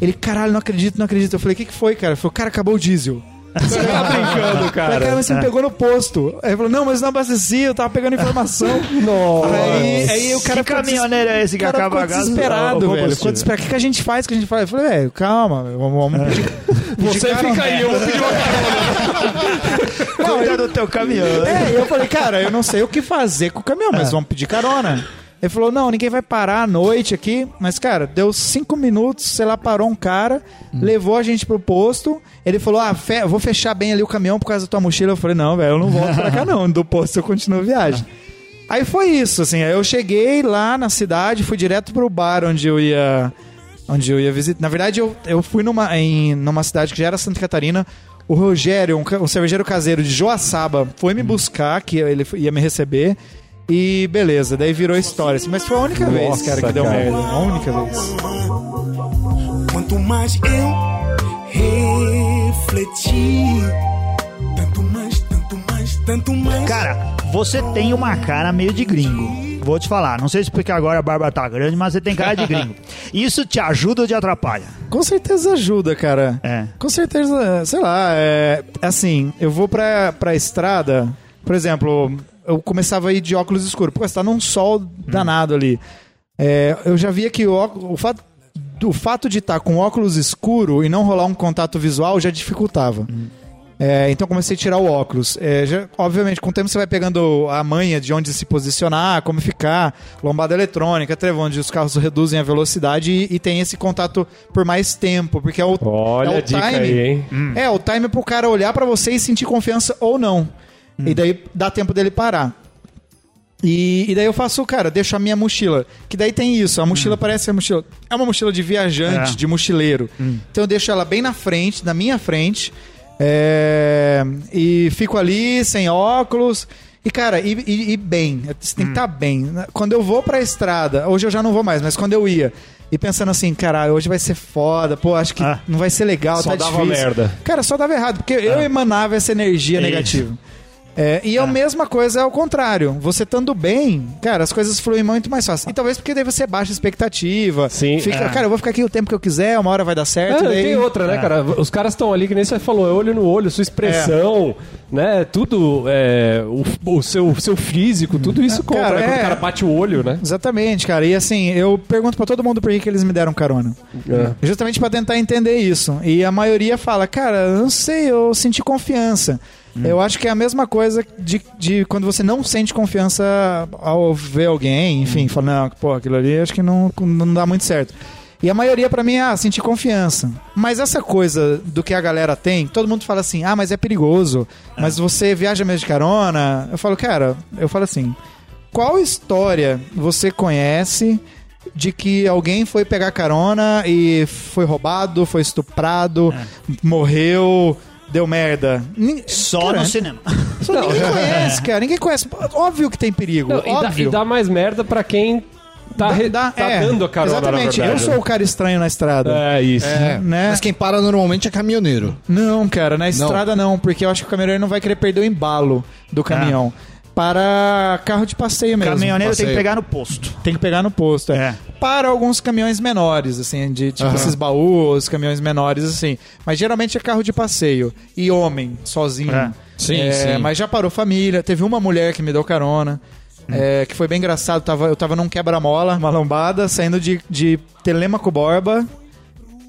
Ele, caralho, não acredito, não acredito. Eu falei, o que, que foi, cara? Ele falou, cara, acabou o diesel. Você tá brincando, Falei, cara, cara. mas você me pegou no posto. Aí ele falou, não, mas não abasteci, eu tava pegando informação. Nossa. Aí, aí o cara que ficou caminhoneiro é esse o que cara acaba ficou desesperado, velho. Ficou desesperado. O que, que a gente faz? O que a gente faz? Eu falei, velho, calma, vamos, vamos pedir. Você pedir fica aí, eu vou pedir uma carona. Cuida do teu caminhão. É, eu falei, cara, eu não sei o que fazer com o caminhão, mas vamos pedir carona. Ele falou, não, ninguém vai parar à noite aqui. Mas, cara, deu cinco minutos, sei lá, parou um cara, levou a gente pro posto. Ele falou, ah, fe vou fechar bem ali o caminhão por causa da tua mochila. Eu falei, não, velho, eu não volto pra cá não. Do posto eu continuo a viagem. Aí foi isso, assim. Aí eu cheguei lá na cidade, fui direto pro bar onde eu ia... Onde eu ia visitar. Na verdade, eu, eu fui numa, em, numa cidade que já era Santa Catarina. O Rogério, um, um cervejeiro caseiro de Joaçaba, foi me buscar, que ele ia me receber. E beleza, daí virou história. Mas foi a única vez, Nossa, cara, que deu cara. merda. A única vez. Quanto mais eu refleti, tanto mais, tanto mais, tanto mais. Cara, você tem uma cara meio de gringo. Vou te falar, não sei se porque agora a barba tá grande, mas você tem cara de gringo. Isso te ajuda ou te atrapalha? Com certeza ajuda, cara. É. Com certeza, sei lá, é, assim, eu vou pra, pra estrada, por exemplo, eu começava a ir de óculos escuros, porque está num sol danado ali. É, eu já via que o, óculos- o fato, o fato de estar com óculos escuro e não rolar um contato visual já dificultava. É, então comecei a tirar o óculos. É, já- obviamente, com o tempo você vai pegando a manha de onde se posicionar, como ficar, lombada eletrônica, trevão, onde os carros reduzem a velocidade e, e tem esse contato por mais tempo, porque é o, Olha é o a dica time. aí, hein? É, o time pro cara olhar pra você e sentir confiança ou não. E daí dá tempo dele parar. E, e daí eu faço, cara, deixo a minha mochila. Que daí tem isso, a mochila parece a mochila. É uma mochila de viajante, É. de mochileiro. Então eu deixo ela bem na frente, na minha frente. é, e fico ali sem óculos. E, cara, e, e- e bem. Você tem que estar bem. Quando eu vou pra estrada, hoje eu já não vou mais, mas quando eu ia. E pensando assim, caralho, hoje vai ser foda, pô, acho que Ah. não vai ser legal, Só tá dava difícil. merda. Cara, só dava errado, porque eu emanava essa energia Isso. negativa. É, e a mesma coisa é o contrário. Você estando bem, cara, as coisas fluem muito mais fácil. E talvez porque daí você baixa a expectativa. Sim. Fica, É. cara, eu vou ficar aqui o tempo que eu quiser, uma hora vai dar certo. É, daí... tem outra, né, cara? Os caras estão ali, que nem você falou, é olho no olho, sua expressão, né? Tudo, é, o, o seu, seu físico, tudo isso conta, Cara, né? Quando é. o cara bate o olho, né? Exatamente, cara. E assim, eu pergunto pra todo mundo por que, que eles me deram carona. É. Justamente pra tentar entender isso. E a maioria fala, cara, eu não sei, eu senti confiança. Eu acho que é a mesma coisa de, de quando você não sente confiança ao ver alguém, enfim, fala, não, pô, aquilo ali acho que não, não dá muito certo. E a maioria pra mim é, ah, sentir confiança. Mas essa coisa do que a galera tem, todo mundo fala assim, ah, mas é perigoso, mas você viaja mesmo de carona. Eu falo, cara, eu falo assim, qual história você conhece de que alguém foi pegar carona e foi roubado, foi estuprado, morreu, deu merda? Nin- Só Cara, no cinema. só ninguém conhece, cara. Ninguém conhece. Óbvio que tem perigo. Não, e, dá, óbvio. e dá mais merda pra quem tá, re- tá é, dando a carona, Exatamente. na Eu sou o cara estranho na estrada. É, isso. É, Né? Mas quem para normalmente é caminhoneiro. Não, cara, na estrada não. porque eu acho que o caminhoneiro não vai querer perder o embalo do caminhão. Para carro de passeio mesmo. Caminhoneiro tem que passeio. pegar no posto. Tem que pegar no posto, é. É. Para alguns caminhões menores, assim, de tipo Aham. esses baús, caminhões menores, assim. Mas geralmente é carro de passeio. E homem, sozinho. É. Sim, É, sim. Mas já parou família. Teve uma mulher que me deu carona. é, que foi bem engraçado. Tava, eu tava num quebra-mola, uma lombada, saindo de, de Telemaco Borba,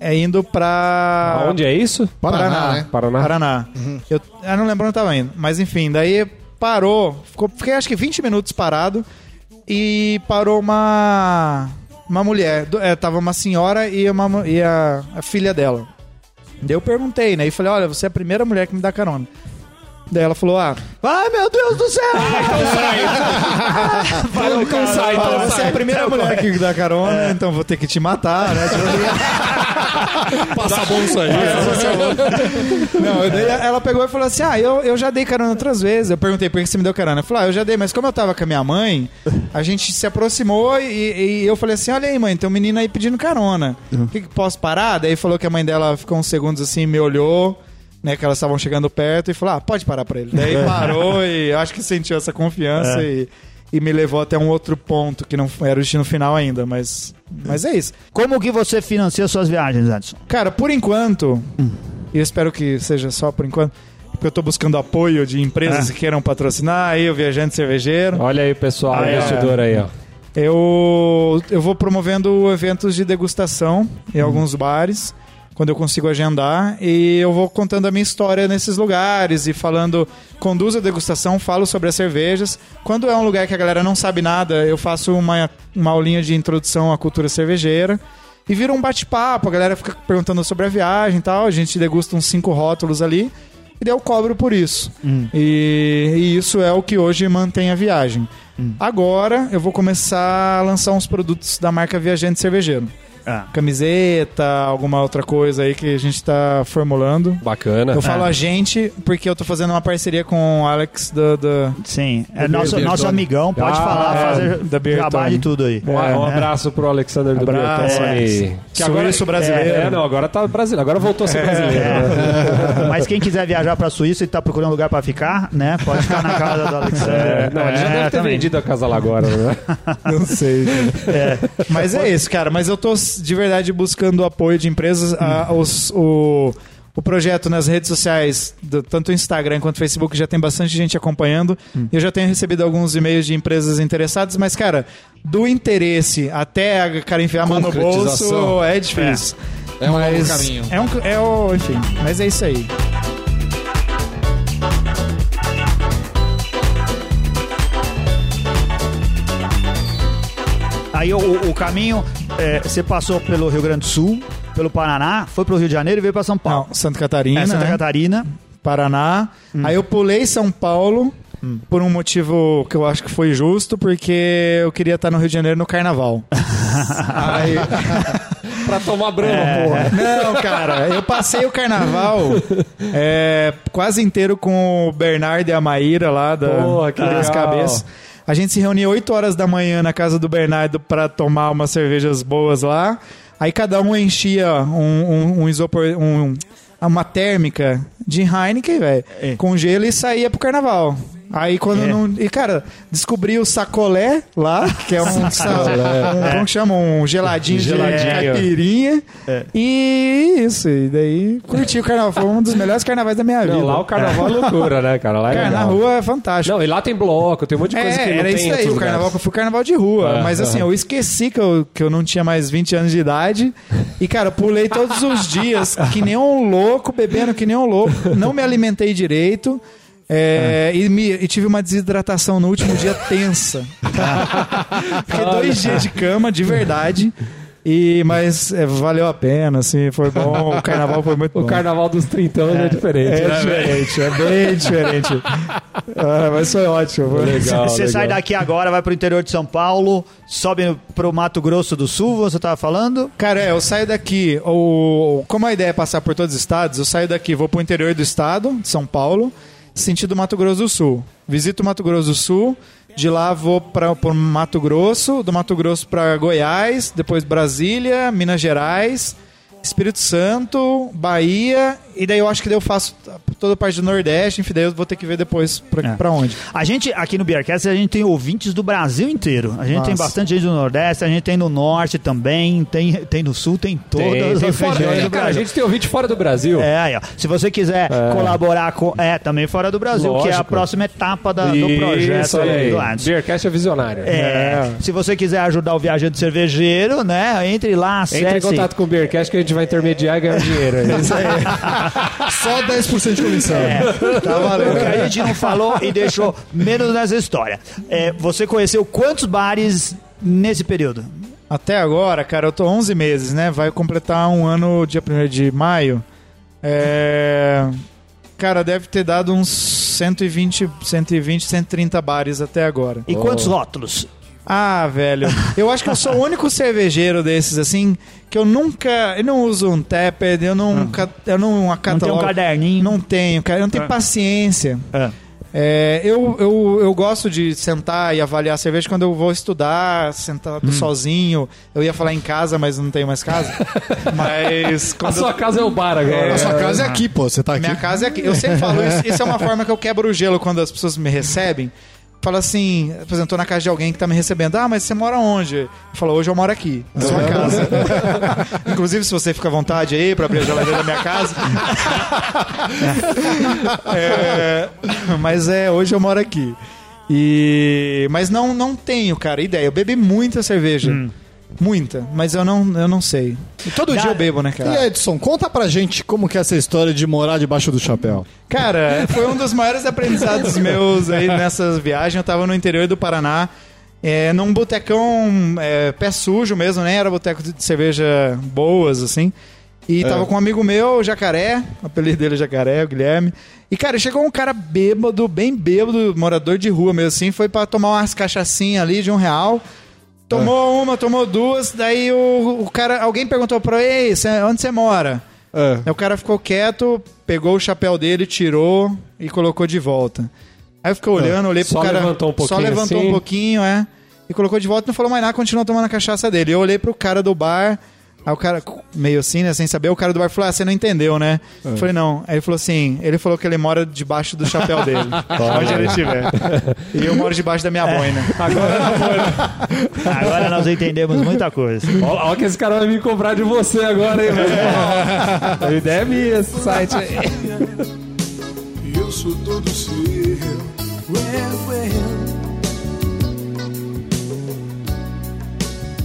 é, indo pra. Aonde é isso? Paraná, né? Paraná. Paraná. Eu, eu não lembro onde eu tava indo. Mas enfim, daí parou. Ficou, fiquei acho que 20 minutos parado. E parou uma. Uma mulher. É, tava uma senhora e, uma, e a, a filha dela. Daí eu perguntei, né? E falei: olha, você é a primeira mulher que me dá carona. Daí ela falou: ah, Ai, meu Deus do céu! Vai, então sai, ah, então você é sai. a primeira mulher que dá carona, então vou ter que te matar, né? Passa bom isso aí. Não, daí ela pegou e falou assim: Ah, eu, eu já dei carona outras vezes. Eu perguntei por que você me deu carona. Eu falei: Ah, eu já dei, mas como eu tava com a minha mãe, a gente se aproximou e, e eu falei assim: Olha aí, mãe, tem um menino aí pedindo carona. O que, que posso parar? Daí falou que a mãe dela ficou uns segundos assim, me olhou. Né, que elas estavam chegando perto e falou: Ah, pode parar pra ele. Daí parou e eu acho que sentiu essa confiança e, e me levou até um outro ponto que não era o destino final ainda, mas, mas é isso. Como que você financia suas viagens, Edson? Cara, por enquanto, e eu espero que seja só por enquanto, porque eu tô buscando apoio de empresas Ah. que queiram patrocinar, aí o Viajante Cervejeiro. Olha aí, pessoal, Ah, é. investidor aí, ó. Eu, eu vou promovendo eventos de degustação em alguns bares, quando eu consigo agendar. E eu vou contando a minha história nesses lugares e falando, conduzo a degustação, falo sobre as cervejas. Quando é um lugar que a galera não sabe nada, eu faço uma, uma aulinha de introdução à cultura cervejeira. E vira um bate-papo, a galera fica perguntando sobre a viagem e tal. A gente degusta uns cinco rótulos ali. E daí eu cobro por isso. E, e isso é o que hoje mantém a viagem. Agora eu vou começar a lançar uns produtos da marca Viajante Cervejeiro. Ah. Camiseta, alguma outra coisa aí que a gente tá formulando. Bacana. Eu falo a gente porque eu tô fazendo uma parceria com o Alex da. da- Sim, é Do nosso, Bertone. nosso amigão, pode Ah, falar, é, fazer da jabá de tudo aí. Um, um É. abraço pro Alexander do Abraço, Bertone. Alex. Suíço brasileiro. É, não, agora tá brasileiro. Agora voltou a ser brasileiro. né? É. Mas quem quiser viajar pra Suíça e tá procurando lugar pra ficar, né? Pode ficar na casa do Alexandre. É, não, ele já É, deve ter também. vendido a casa lá agora, né? Não sei. Mas é isso, cara. Mas eu tô de verdade buscando apoio de empresas. A- os- o, o projeto nas redes sociais, do- tanto o Instagram quanto o Facebook, já tem bastante gente acompanhando. Eu já tenho recebido alguns e-mails de empresas interessadas, mas, cara, do interesse até a cara enfiar a mão no bolso é difícil. É um longo Mas caminho. É um, é o, enfim, mas é isso aí. Aí o, o caminho, é, você passou pelo Rio Grande do Sul, pelo Paraná, foi pro Rio de Janeiro e veio pra São Paulo. Não, Santa Catarina, É, Santa né? Catarina. Paraná. Aí eu pulei São Paulo por um motivo que eu acho que foi justo, porque eu queria estar no Rio de Janeiro no carnaval. Aí, pra tomar brama, É. porra. não, cara, eu passei o carnaval é, quase inteiro com o Bernardo e a Maíra lá da Porra, que das cabeças. A gente se reunia 8 horas da manhã na casa do Bernardo para tomar umas cervejas boas lá. Aí cada um enchia um, um, um isopor, um- uma térmica de Heineken, velho, É. com gelo e saía pro carnaval. Aí quando É. não. E, cara, descobri o sacolé lá, que é um. um como que chama? Um geladinho, Geladinho. de caipirinha. É. E isso, e daí curti o carnaval. Foi um dos melhores carnavais da minha vida. Não, lá o carnaval é loucura, né, cara? Lá é Cara, na rua é fantástico. Não, e lá tem bloco, tem um monte de coisa É, que não era tem isso aí, o carnaval que eu fui carnaval de rua. É, mas assim, eu esqueci que eu, que eu não tinha mais 20 anos de idade. E, cara, pulei todos os dias, que nem um louco, bebendo que nem um louco. Não me alimentei direito. É, e, me- e tive uma desidratação no último dia tensa. Fiquei dois dias de cama, de verdade. E, mas é, valeu a pena, assim, foi bom. O carnaval foi muito O bom. carnaval dos 30 anos é, diferente. É né, diferente, é bem diferente. Ah, mas foi ótimo. Foi Legal, Você legal. sai daqui agora, vai pro interior de São Paulo, sobe pro Mato Grosso do Sul, você tava falando? Cara, é, eu saio daqui, o, como a ideia é passar por todos os estados, eu saio daqui, vou pro interior do estado, de São Paulo, sentido Mato Grosso do Sul. Visito Mato Grosso do Sul, de lá vou para Mato Grosso, do Mato Grosso para Goiás, depois Brasília, Minas Gerais, Espírito Santo, Bahia, e daí eu acho que daí eu faço toda a parte do Nordeste, enfim, daí eu vou ter que ver depois pra, É. pra onde. A gente, aqui no Beercast, a gente tem ouvintes do Brasil inteiro. A gente tem Nossa. bastante gente do Nordeste, a gente tem no Norte também, tem, tem no Sul, tem todas Tem, tem as fora, regiões do cara, a Brasil. gente tem ouvinte fora do Brasil. É, aí, ó. Se você quiser colaborar com. É, também fora do Brasil, que é a Lógico. próxima etapa da- do projeto aí. do. Beercast é visionário. É, se você quiser ajudar o viajante cervejeiro, né? Entre lá, acesse. Entre em contato com o Beercast que a gente vai intermediar e ganhar dinheiro. É isso aí. Só 10% de comissão. Tá valendo. O que a gente não falou e deixou menos nessa história. É, você conheceu quantos bares nesse período? Até agora, cara, eu tô 11 meses, né? Vai completar um ano dia 1 de maio. É... Cara, deve ter dado uns 120, 120, 130 bares até agora. E quantos rótulos? Ah, velho. Eu acho que eu sou o único cervejeiro desses, assim, que eu nunca. Eu não uso um Tapped, eu nunca. Eu não Não tem um caderninho. Não tenho, cara. Eu não tenho Ah. paciência. É. É, eu, eu, eu gosto de sentar e avaliar a cerveja quando eu vou estudar, sentado sozinho. Eu ia falar em casa, mas não tenho mais casa. mas A sua casa é o bar agora. A sua casa é aqui, pô. Você tá aqui. minha casa é aqui. Eu sempre falo isso. Isso é uma forma que eu quebro o gelo quando as pessoas me recebem. Fala assim, tô na casa de alguém que tá me recebendo. Ah, mas você mora onde? Eu falo, hoje eu moro aqui, na sua casa. Inclusive, se você fica à vontade aí pra abrir a geladeira da minha casa. É, mas é, hoje eu moro aqui. E, mas não, não tenho, cara, ideia. Eu bebi muita cerveja. Muita, mas eu não, eu não sei. E todo dia eu bebo, né, cara? E Edson, conta pra gente como que é essa história de morar debaixo do chapéu. Cara, foi um dos maiores aprendizados meus aí nessas viagens. Eu tava no interior do Paraná, é, num botecão é, pé sujo mesmo, nem era boteco de cerveja boas, assim. E tava com um amigo meu, o Jacaré, o apelido dele é Jacaré, o Guilherme. E, cara, chegou um cara bêbado, bem bêbado, morador de rua mesmo assim, foi pra tomar umas cachaçinhas ali de um real. Tomou uma, tomou duas, daí o, o cara, alguém perguntou pra ele, "Ei, cê- onde você mora? É. Aí o cara ficou quieto, pegou o chapéu dele, tirou e colocou de volta. Aí eu fiquei olhando, olhei pro Só cara. levantou um Só pouquinho levantou assim? um pouquinho, é. E colocou de volta e não falou mais nada, continuou tomando a cachaça dele. Eu olhei pro cara do bar. Aí o cara, meio assim, né, sem saber, o cara do bar falou: Ah, você não entendeu, né? Eu falei, não. Aí ele falou assim: ele falou que ele mora debaixo do chapéu dele. onde ele estiver. E eu moro debaixo da minha boina. Agora nós entendemos muita coisa. Olha, olha que esse cara vai me cobrar de você agora, hein, velho? A ideia é minha, esse site aí. Eu sou todo seu. Well, well.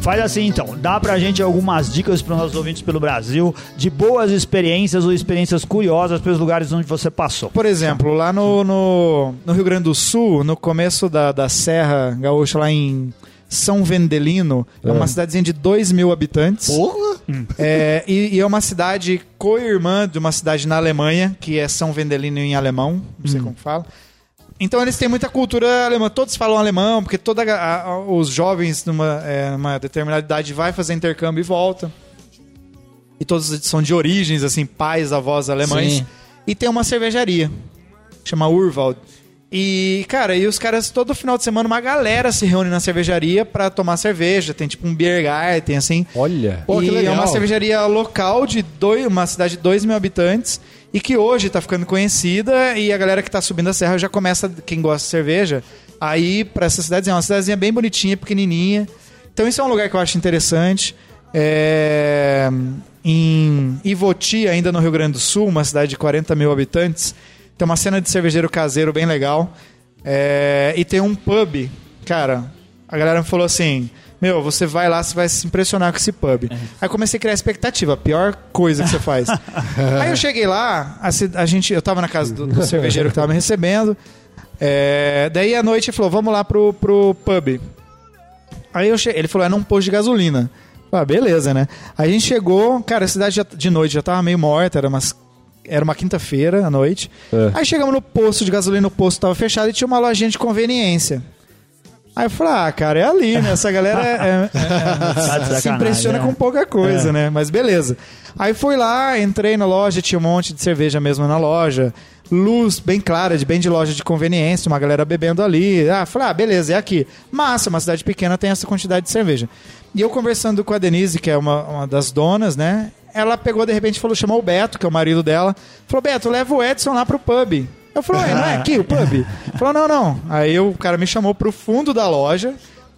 Faz assim então, dá pra gente algumas dicas para os nossos ouvintes pelo Brasil de boas experiências ou experiências curiosas pelos lugares onde você passou. Por exemplo, lá no, no, no Rio Grande do Sul, no começo da, da Serra Gaúcha, lá em São Vendelino, é, uma cidadezinha de 2 mil habitantes. Porra! É, e, e é uma cidade co-irmã de uma cidade na Alemanha, que é São Vendelino em alemão, não sei como fala. Então eles têm muita cultura alemã, todos falam alemão, porque toda a- a- os jovens numa, é, determinada idade vai fazer intercâmbio e volta. E todos são de origens, assim, pais, avós alemães. Sim. E tem uma cervejaria, chama Urwald. E, cara, e os caras, todo final de semana, uma galera se reúne na cervejaria pra tomar cerveja. Tem tipo um beer garden, assim. Olha. Pô, e é uma cervejaria local de dois, uma cidade de 2 mil habitantes e que hoje tá ficando conhecida e a galera que tá subindo a serra já começa, quem gosta de cerveja, a ir pra essa cidadezinha. É uma cidadezinha bem bonitinha, pequenininha. Então isso é um lugar que eu acho interessante. É, Em Ivoti, ainda no Rio Grande do Sul, uma cidade de 40 mil habitantes, tem uma cena de cervejeiro caseiro bem legal. É, E tem um pub, cara, a galera me falou assim: Meu, você vai lá, você vai se impressionar com esse pub. Aí eu comecei a criar expectativa, a pior coisa que você faz. Aí eu cheguei lá, a, a gente, eu tava na casa do, do cervejeiro que tava me recebendo. é, daí à noite ele falou: Vamos lá pro, pro pub. Aí eu cheguei, ele falou: É num posto de gasolina. Ah, beleza, né? Aí a gente chegou, cara, a cidade já- de noite já tava meio morta, era umas. Era uma quinta-feira à noite. É. Aí chegamos no posto de gasolina, o posto tava fechado e tinha uma lojinha de conveniência. Aí eu falei, ah, cara, é ali, né? Essa galera é- é- é- se impressiona né? com pouca coisa, né? Mas beleza. Aí fui lá, entrei na loja, tinha um monte de cerveja mesmo na loja. Luz bem clara, de bem de loja de conveniência, uma galera bebendo ali. Ah, falei, ah, beleza, é aqui. Massa, uma cidade pequena tem essa quantidade de cerveja. E eu conversando com a Denise, que é uma, uma das donas, né? Ela pegou, de repente, falou, chamou o Beto, que é o marido dela. Falou, Beto, leva o Edson lá pro pub. Eu falei, não é aqui o pub? Falou, não, não. Aí o cara me chamou pro fundo da loja,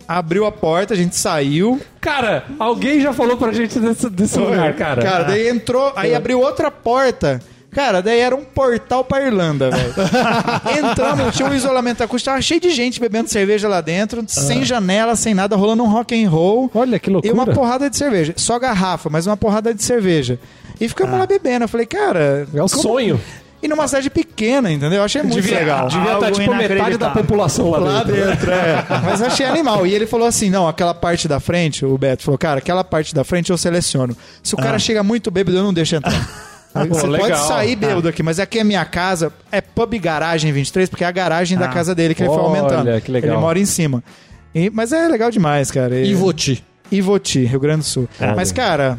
abriu a porta, a gente saiu. Cara, alguém já falou pra gente desse, desse lugar, cara. Cara, daí entrou, aí abriu outra porta. Cara, daí era um portal pra Irlanda, velho. Entramos, tinha um isolamento acústico, tava cheio de gente bebendo cerveja lá dentro, sem janela, sem nada, rolando um rock and roll. Olha que E loucura. uma porrada de cerveja. Só garrafa, mas uma porrada de cerveja. E ficamos lá bebendo. Eu falei, cara. É o como- sonho. E numa cidade pequena, entendeu? Eu achei muito Devia, legal. devia estar Algo tipo metade da população lá, Lá dentro. dentro, é. Mas eu achei animal. E ele falou assim: não, aquela parte da frente, o Beto falou, cara, aquela parte da frente eu seleciono. Se o cara chega muito bêbado, eu não deixo entrar. Pô, Você pode sair bêbado aqui, mas aqui é minha casa, é pub garagem 23, porque é a garagem da Ah. casa dele que ele foi Olha, aumentando. que legal. Ele mora em cima. E- mas é legal demais, cara. E, Ivoti. Ivoti, Rio Grande do Sul. Ah, mas, cara,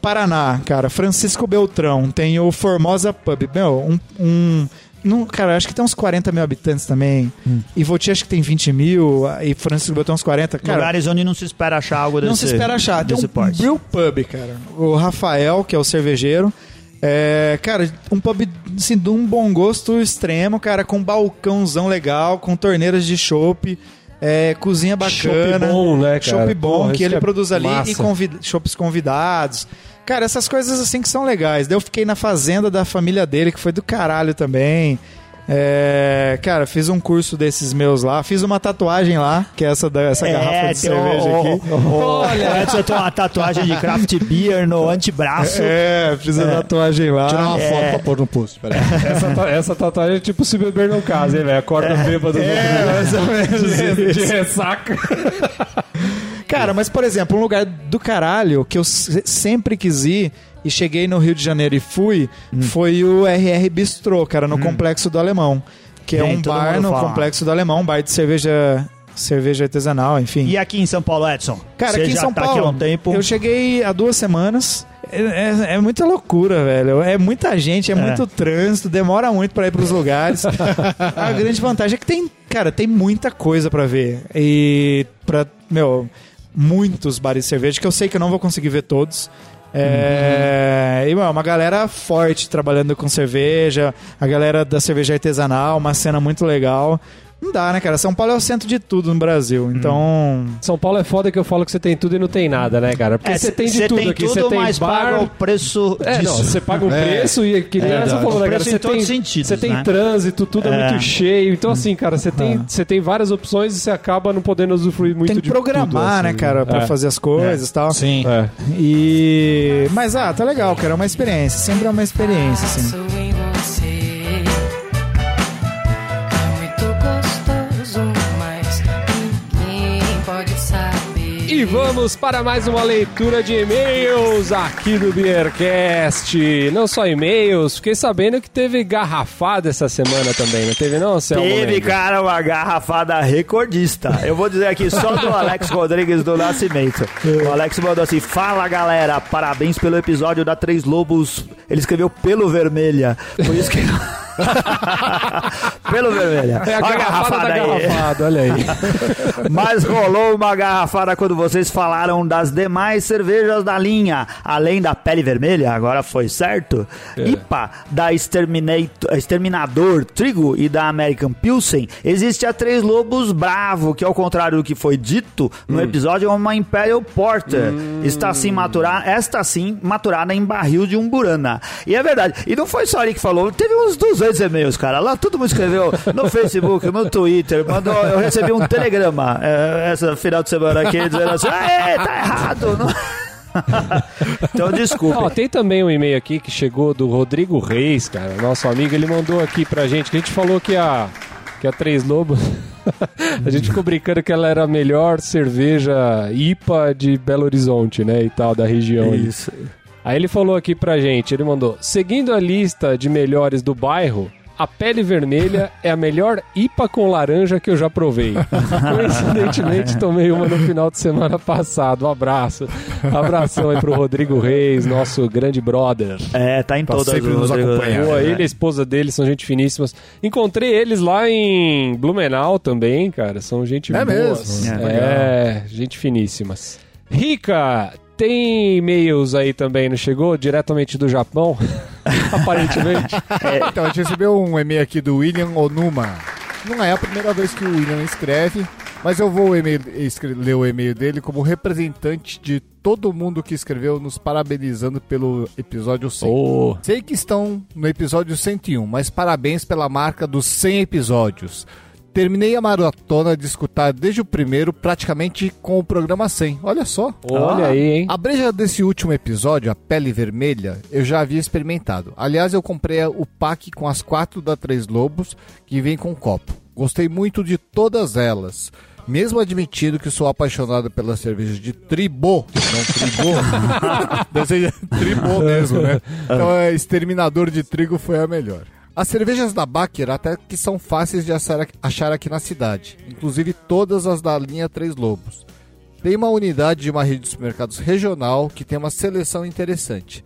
Paraná, cara, Francisco Beltrão, tem o Formosa Pub. Meu, um. um não, cara, acho que tem uns 40 mil habitantes também. Hum. Ivoti acho que tem 20 mil. E Francisco Beltrão uns 40. Cara, Lugares onde não se espera achar algo desse não se espera achar. Tem um porte. Brew Pub, cara. O Rafael, que é o cervejeiro. É, cara, um pub assim, de um bom gosto extremo, cara, com balcãozão legal, com torneiras de chopp, é, cozinha bacana. Chopp bom, né, cara? Chopp bom, Porra, que ele é produz ali massa. e convid convidados. Cara, essas coisas assim que são legais. Daí eu fiquei na fazenda da família dele, que foi do caralho também. É, cara, fiz um curso desses meus lá, fiz uma tatuagem lá, que é essa, da- essa garrafa de cerveja o- aqui. o- o- o Edson tem uma tatuagem de craft beer no antebraço. É, fiz a tatuagem lá. Tirar uma É. foto pra pôr no post, peraí. Essa, essa tatuagem é tipo se beber não casa, hein, velho? Acorda bêbado no É, mais ou menos de, de ressaca. Cara, mas por exemplo, um lugar do caralho que eu se- sempre quis ir e cheguei no Rio de Janeiro e fui, Hum. foi o RR Bistrô, cara, no Complexo do Alemão. Que é Bem, um todo bar no fala. Complexo do Alemão, um bar de cerveja, cerveja artesanal, enfim. E aqui em São Paulo, Edson? Cara, Você aqui em São tá Paulo, um tempo. eu cheguei há duas semanas. É, é- é muita loucura, velho. É muita gente, é, muito trânsito, demora muito pra ir pros lugares. a grande vantagem é que tem, cara, tem muita coisa pra ver. E pra, meu, muitos bares de cerveja que eu sei que eu não vou conseguir ver todos. É, e, mano, uma galera forte trabalhando com cerveja, a galera da cerveja artesanal, uma cena muito legal. Não dá, né, cara? São Paulo é o centro de tudo no Brasil. Então, São Paulo é foda que eu falo que você tem tudo e não tem nada, né, cara? Porque É, você tem de tudo tem aqui. tudo, Você tem mas bar... paga o preço É, disso. não, você paga um É. preço e que nem É essa falou, né, O cara? Você tem, os sentidos, você tem né? trânsito, tudo é. É. muito cheio. Então, assim, cara, você tem, você tem várias opções e você acaba não podendo usufruir muito tem de que programar, tudo, assim. né, cara, pra É. fazer as coisas e tal. Sim. É. E. Mas, ah, tá legal, cara. É uma experiência. Sempre é uma experiência, assim. E vamos para mais uma leitura de e-mails aqui do Beercast. Não só e-mails, fiquei sabendo que teve garrafada essa semana também, não teve não, Celso? Teve, cara, uma garrafada recordista. Eu vou dizer aqui só do Alex Rodrigues do Nascimento. O Alex mandou assim: Fala galera, parabéns pelo episódio da Três Lobos. Ele escreveu pelo vermelha. Por isso que. pelo vermelha. É a Olha garrafada garrafada, olha aí. Mas rolou uma garrafada quando vocês falaram das demais cervejas da linha. Além da pele vermelha, agora foi certo? IPA, da Exterminator, Exterminador Trigo e da American Pilsen, existe a Três Lobos Bravo, que ao contrário do que foi dito no episódio, é uma Imperial Porter. Está assim maturada, esta sim maturada em barril de umburana. E é verdade. E não foi só ele que falou, teve uns 200 e-mails, cara. Lá todo mundo escreveu no Facebook, no Twitter, mandou, eu recebi um telegrama é, essa final de semana aqui dizendo assim, Aê, tá errado. Não... então desculpa. Tem também um e-mail aqui que chegou do Rodrigo Reis, cara, nosso amigo. Ele mandou aqui pra gente, que a gente falou que a, que a Três Lobos... a gente ficou brincando que ela era a melhor cerveja IPA de Belo Horizonte, né, e tal, da região. ali. Aí ele falou aqui pra gente, ele mandou: seguindo a lista de melhores do bairro, a pele vermelha é a melhor IPA com laranja que eu já provei. Coincidentemente, tomei uma no final de semana passado. Um abraço. Abração aí pro Rodrigo Reis, nosso grande brother. É, tá em Tá todas. sempre o nos Rodrigo. acompanhando. Boa, É. ele e a esposa dele são gente finíssimas. Encontrei eles lá em Blumenau também, cara. São gente É boas. mesmo? É, gente finíssimas. Rica, tem e-mails aí também, não chegou? Diretamente do Japão? Aparentemente. Então, a gente recebeu um e-mail aqui do William Onuma. Não é a primeira vez que o William escreve, mas eu vou ler o e-mail dele como representante de todo mundo que escreveu, nos parabenizando pelo episódio 100. Ô, Sei que estão no episódio 101, mas parabéns pela marca dos 100 episódios. Terminei a maratona de escutar desde o primeiro, praticamente com o programa 100. Olha só. olha aí, hein? A breja desse último episódio, a pele vermelha, eu já havia experimentado. Aliás, eu comprei o pack com as quatro da Três Lobos, que vem com copo. Gostei muito de todas elas. Mesmo admitindo que sou apaixonado pela cerveja de tribô, não tribô, deve ser tribô mesmo, né? Então, é, exterminador de trigo foi a melhor. As cervejas da Baker até que são fáceis de achar aqui- na cidade, inclusive todas as da linha Três Lobos. Tem uma unidade de uma rede de supermercados regional que tem uma seleção interessante.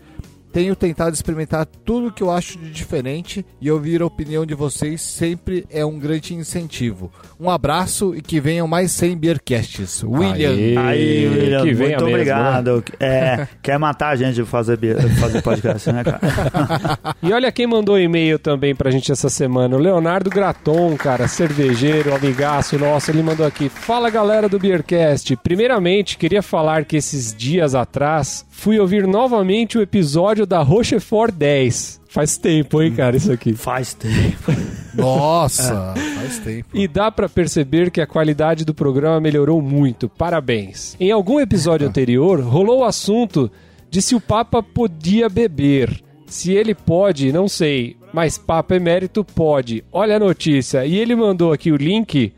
Tenho tentado experimentar tudo que eu acho de diferente e ouvir a opinião de vocês sempre é um grande incentivo. Um abraço e que venham mais 100 Beercasts. William. Aê. Aí, William, muito mesmo, obrigado. É, quer matar a gente de fazer, fazer podcast, né, cara? E olha quem mandou e-mail também pra gente essa semana. O Leonardo Graton, cara, cervejeiro, amigaço nosso. Ele mandou aqui. Fala galera do Beercast. Primeiramente, queria falar que esses dias atrás fui ouvir novamente o episódio da Rochefort 10. Faz tempo, hein, cara, isso aqui. Faz tempo. Nossa, faz tempo. E dá pra perceber que a qualidade do programa melhorou muito. Parabéns. Em algum episódio anterior, rolou o assunto de se o Papa podia beber. Se ele pode, não sei, mas Papa Emérito pode. Olha a notícia. E ele mandou aqui o link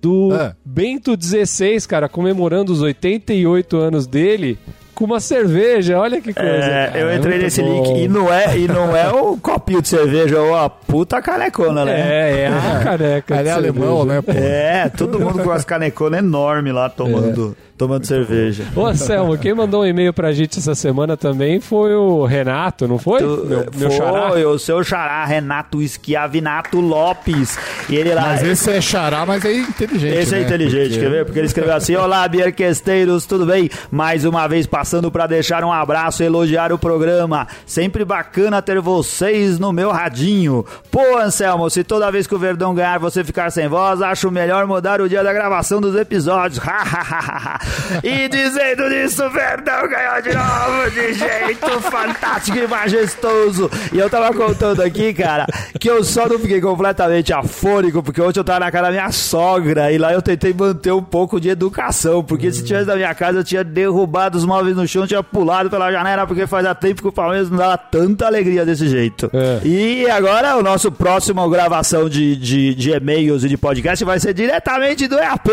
do Ah. Bento XVI, cara, comemorando os 88 anos dele com uma cerveja. Olha que coisa. É, eu cara, entrei muito nesse bom. link e não é, e não é o copinho de cerveja, é uma puta canecona, né? É, é a caneca. Ele é alemão, né, pô? É, todo mundo com as caneconas enormes lá tomando, tomando cerveja. Ô, Anselmo, quem mandou um e-mail pra gente essa semana também foi o Renato, não foi? Tu- meu, meu foi xará. o seu xará, Renato Esquiavinato Lopes. E ele lá. Mas esse é xará, mas é inteligente. Esse é né? inteligente, Porque- quer ver? Porque ele escreveu assim: Olá, Bierquesteiros, tudo bem? Mais uma vez passando para deixar um abraço e elogiar o programa. Sempre bacana ter vocês no meu radinho. Pô, Anselmo, se toda vez que o Verdão ganhar você ficar sem voz, acho melhor mudar o dia da gravação dos episódios. E dizendo disso, o Verdão ganhou de novo, de jeito fantástico e majestoso. E eu tava contando aqui, cara, que eu só não fiquei completamente afônico, porque hoje eu tava na casa da minha sogra e lá eu tentei manter um pouco de educação, porque se tivesse na minha casa eu tinha derrubado os móveis no chão, tinha pulado pela janela, porque fazia tempo que o Palmeiras não dava tanta alegria desse jeito. É. E agora o nosso próximo gravação de, de, de e-mails e de podcast vai ser diretamente do EAP,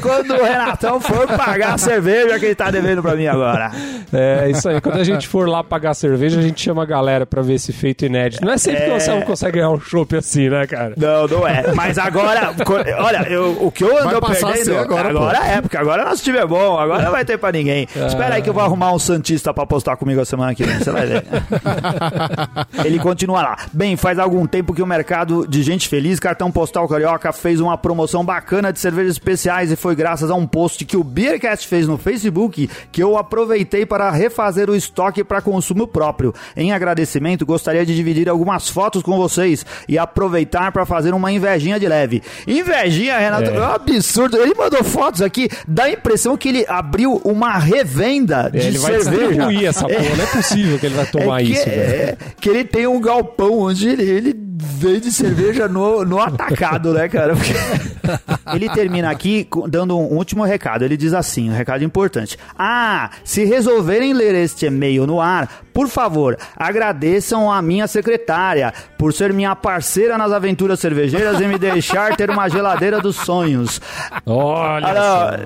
quando o Renatão for pagar a cerveja que ele tá devendo pra mim agora. É, isso aí. Quando a gente for lá pagar cerveja, a gente chama a galera pra ver esse feito inédito. Não é sempre que o Anselmo consegue ganhar um chopp assim, né, cara? Não, não é. Mas agora, olha, eu- o que eu ando passar a perdendo. agora, pô. é, porque agora nosso time é bom, agora não vai ter pra ninguém. Espera aí que eu vou arrumar um Santista pra postar comigo a semana que vem, você vai ver. Ele continua lá. Bem, faz algum tempo que o mercado de gente feliz, cartão postal carioca, fez uma promoção bacana de cervejas especiais e foi graças a um post que o Beercast fez no Facebook que eu aproveitei para refazer o estoque para consumo próprio. Em agradecimento, gostaria de dividir algumas fotos com vocês e aproveitar para fazer uma invejinha de leve. Invejinha, Renato, é, um absurdo. Ele mandou fotos aqui, dá a impressão que ele abriu uma revenda de É, ele vai cerveja. distribuir essa porra. Não é possível que ele vai tomar É que, isso, é, que ele tem um galpão onde ele, ele vende cerveja no, no atacado, né, cara? Porque- ele termina aqui dando um último recado. Ele diz assim, um recado importante. Ah, se resolverem ler este e-mail no ar, por favor, agradeçam a minha secretária por ser minha parceira nas aventuras cervejeiras e me deixar ter uma geladeira dos sonhos. Olha Ah,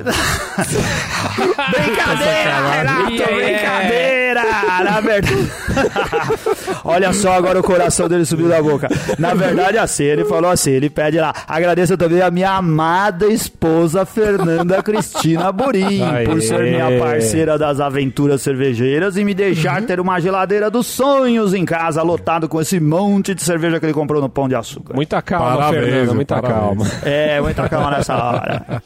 só. brincadeira, Renato, Yeah. brincadeira. Na verdade... Olha só agora o coração dele subiu da boca. Na verdade, assim, ele falou assim, ele pede lá, agradeço também a minha amada esposa Fernanda Cristina Burim, Aê. por ser minha parceira das aventuras cervejeiras e me deixar ter uma geladeira dos sonhos em casa, lotado com esse monte de cerveja que ele comprou no Pão de Açúcar. Muita calma, Parabéns, Fernanda, muita parabéns. calma. É, muita calma nessa hora.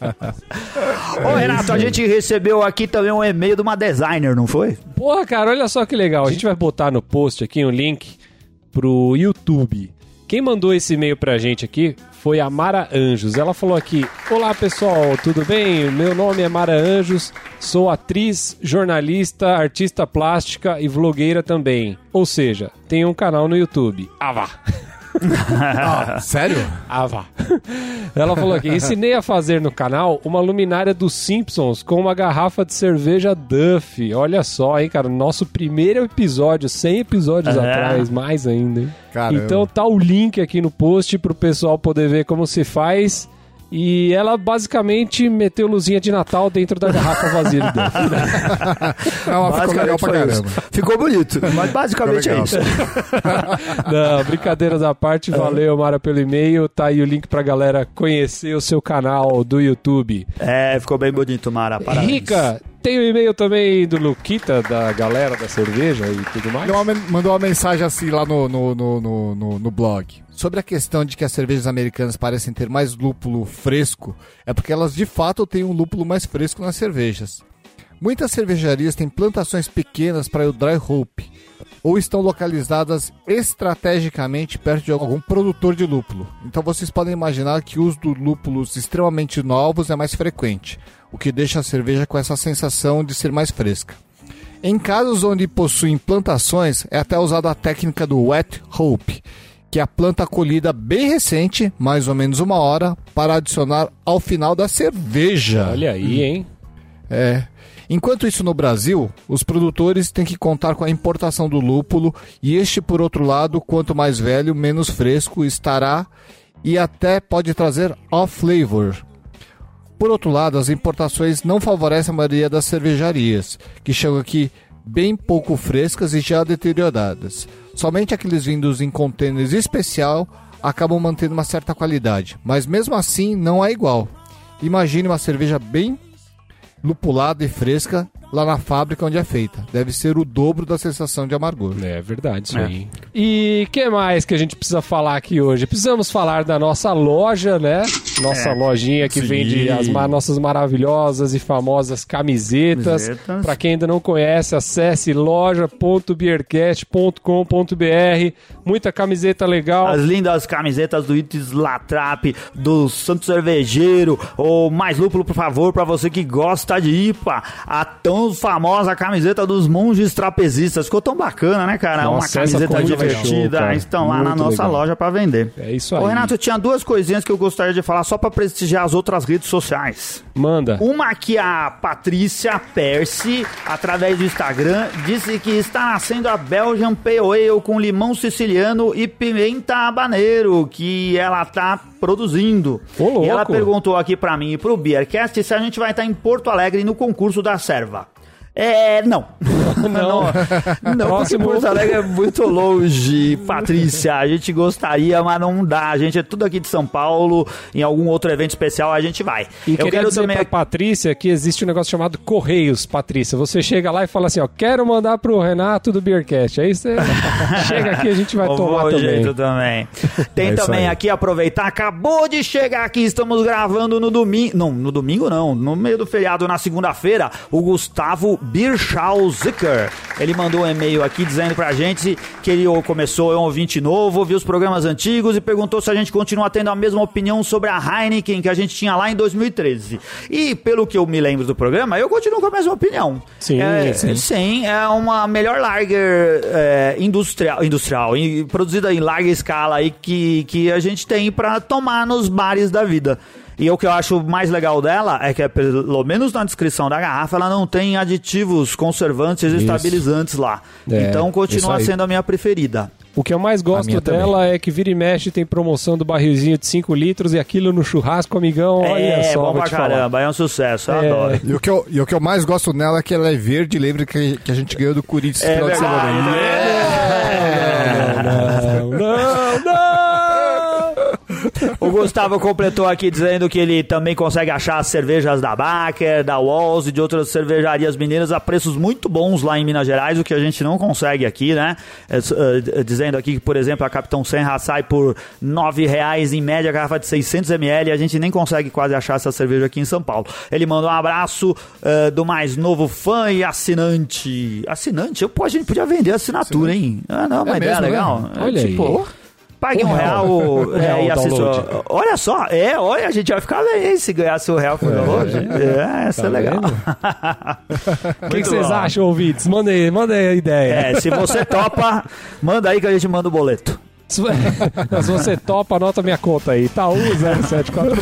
Ô, Renato, a gente recebeu aqui também um e-mail de uma designer, não foi? Porra, cara, olha só que legal. A gente vai botar no post aqui um link pro YouTube. Quem mandou esse e-mail pra gente aqui foi a Mara Anjos. Ela falou aqui: Olá pessoal, tudo bem? Meu nome é Mara Anjos, sou atriz, jornalista, artista plástica e vlogueira também. Ou seja, tenho um canal no YouTube. Ah, vá! Ah, sério? Ah, vá. Ela falou aqui: ensinei a fazer no canal uma luminária dos Simpsons com uma garrafa de cerveja Duff. Olha só, hein, cara. Nosso primeiro episódio, 100 episódios É. atrás, mais ainda, hein? Caramba. Então tá o link aqui no post pro pessoal poder ver como se faz. E ela basicamente meteu luzinha de Natal dentro da garrafa vazia de Duff. Não, ficou legal pra caramba. Ficou bonito, mas basicamente é isso. Não, brincadeiras à parte, valeu, Mara, pelo e-mail. Tá aí o link pra galera conhecer o seu canal do YouTube. É, ficou bem bonito, Mara. Parabéns. Rica, tem o e-mail também do Luquita, da galera da cerveja e tudo mais? Ele mandou uma mensagem assim lá no, no, no, no, no- no blog. Sobre a questão de que as cervejas americanas parecem ter mais lúpulo fresco, é porque elas de fato têm um lúpulo mais fresco nas cervejas. Muitas cervejarias têm plantações pequenas para o dry hope, ou estão localizadas estrategicamente perto de algum produtor de lúpulo. Então vocês podem imaginar que o uso de lúpulos extremamente novos é mais frequente, o que deixa a cerveja com essa sensação de ser mais fresca. Em casos onde possuem plantações, é até usada a técnica do wet hope, que é a planta colhida bem recente, mais ou menos uma hora, para adicionar ao final da cerveja. Olha aí, hein? É. Enquanto isso no Brasil, os produtores têm que contar com a importação do lúpulo e este, por outro lado, quanto mais velho, menos fresco estará e até pode trazer off-flavor. Por outro lado, as importações não favorecem a maioria das cervejarias, que chegam aqui bem pouco frescas e já deterioradas. Somente aqueles vindos em contêineres especial acabam mantendo uma certa qualidade, mas mesmo assim não é igual. Imagine uma cerveja bem lupulada e fresca lá na fábrica onde é feita. Deve ser o dobro da sensação de amargor. É verdade isso aí. E que mais que a gente precisa falar aqui hoje? Precisamos falar da nossa loja, né? Nossa lojinha que Sim. vende as ma- nossas maravilhosas e famosas camisetas. Camisetas. Pra quem ainda não conhece, acesse loja.beercast.com.br. Muita camiseta legal. As lindas camisetas do Itis Latrap, do Santo Cervejeiro, ou mais lúpulo, por favor, pra você que gosta de IPA. A tão famosa camiseta dos monges trapezistas. Ficou tão bacana, né, cara? Nossa, Uma camiseta divertida. legal. Estão lá na Muito nossa legal. loja pra vender. É isso Ô, aí. Renato, eu tinha duas coisinhas que eu gostaria de falar só pra prestigiar as outras redes sociais. Manda. Uma que a Patrícia Percy, através do Instagram, disse que está nascendo a Belgian Pale Ale com limão siciliano e pimenta habaneiro, que ela tá produzindo. Ô. E ela perguntou aqui pra mim e pro Beercast se a gente vai estar em Porto Alegre no concurso da serva. É, não. não. Não, porque. Porto Alegre é muito longe, Patrícia. A gente gostaria, mas não dá. A gente é tudo aqui de São Paulo. Em algum outro evento especial a gente vai. E eu quero dizer também pra Patrícia que existe um negócio chamado Correios, Patrícia. Você chega lá e fala assim, ó, quero mandar pro Renato do Beercast. Aí você chega aqui a gente vai Ô, tomar também. jeito também. Tem É também aí. aqui, aproveitar, acabou de chegar aqui, estamos gravando no domingo. Não, no domingo não, no meio do feriado, na segunda-feira, o Gustavo Birschau-Zicker. Ele mandou um e-mail aqui dizendo pra gente que ele começou, é um ouvinte novo, ouviu os programas antigos e perguntou se a gente continua tendo a mesma opinião sobre a Heineken que a gente tinha lá em 2013. E pelo que eu me lembro do programa, eu continuo com a mesma opinião. Sim, é, sim. Sim, é uma melhor lager é, industrial, industrial produzida em larga escala aí que, que a gente tem pra tomar nos bares da vida. E o que eu acho mais legal dela é que, é, pelo menos na descrição da garrafa, ela não tem aditivos conservantes e estabilizantes lá. É, então continua sendo a minha preferida. O que eu mais gosto minha também. dela é que vira e mexe tem promoção do barrilzinho de 5 litros e aquilo no churrasco, amigão. Olha é, só, bom pra te falar. caramba, é um sucesso, eu É. adoro. E o, que eu, e o que eu mais gosto nela é que ela é verde, lembra que, que a gente ganhou do Corinthians esse É final de semana. verdade. Não, não, não! O Gustavo completou aqui dizendo que ele também consegue achar as cervejas da Baker, da Walls e de outras cervejarias mineiras a preços muito bons lá em Minas Gerais, o que a gente não consegue aqui, né? É, é, dizendo aqui que, por exemplo, a Capitão Senra sai por 9 reais em média, garrafa de 600 ml, e a gente nem consegue quase achar essa cerveja aqui em São Paulo. Ele mandou um abraço é, do mais novo fã e assinante. Assinante? Eu, pô, a gente podia vender assinatura, hein? Ah, não, uma É ideia mesmo, né? legal. É, Olha aí. Pague um Um real, real. é, Real e assista. Olha só, é, olha, a gente vai ficar bem se ganhasse o real por download. É, essa Tá é legal. O que, que vocês acham, ouvintes? Manda aí, manda aí a ideia. É, se você topa, manda aí que a gente manda o boleto. Se se você topa, anota minha conta aí. Itaú 0740.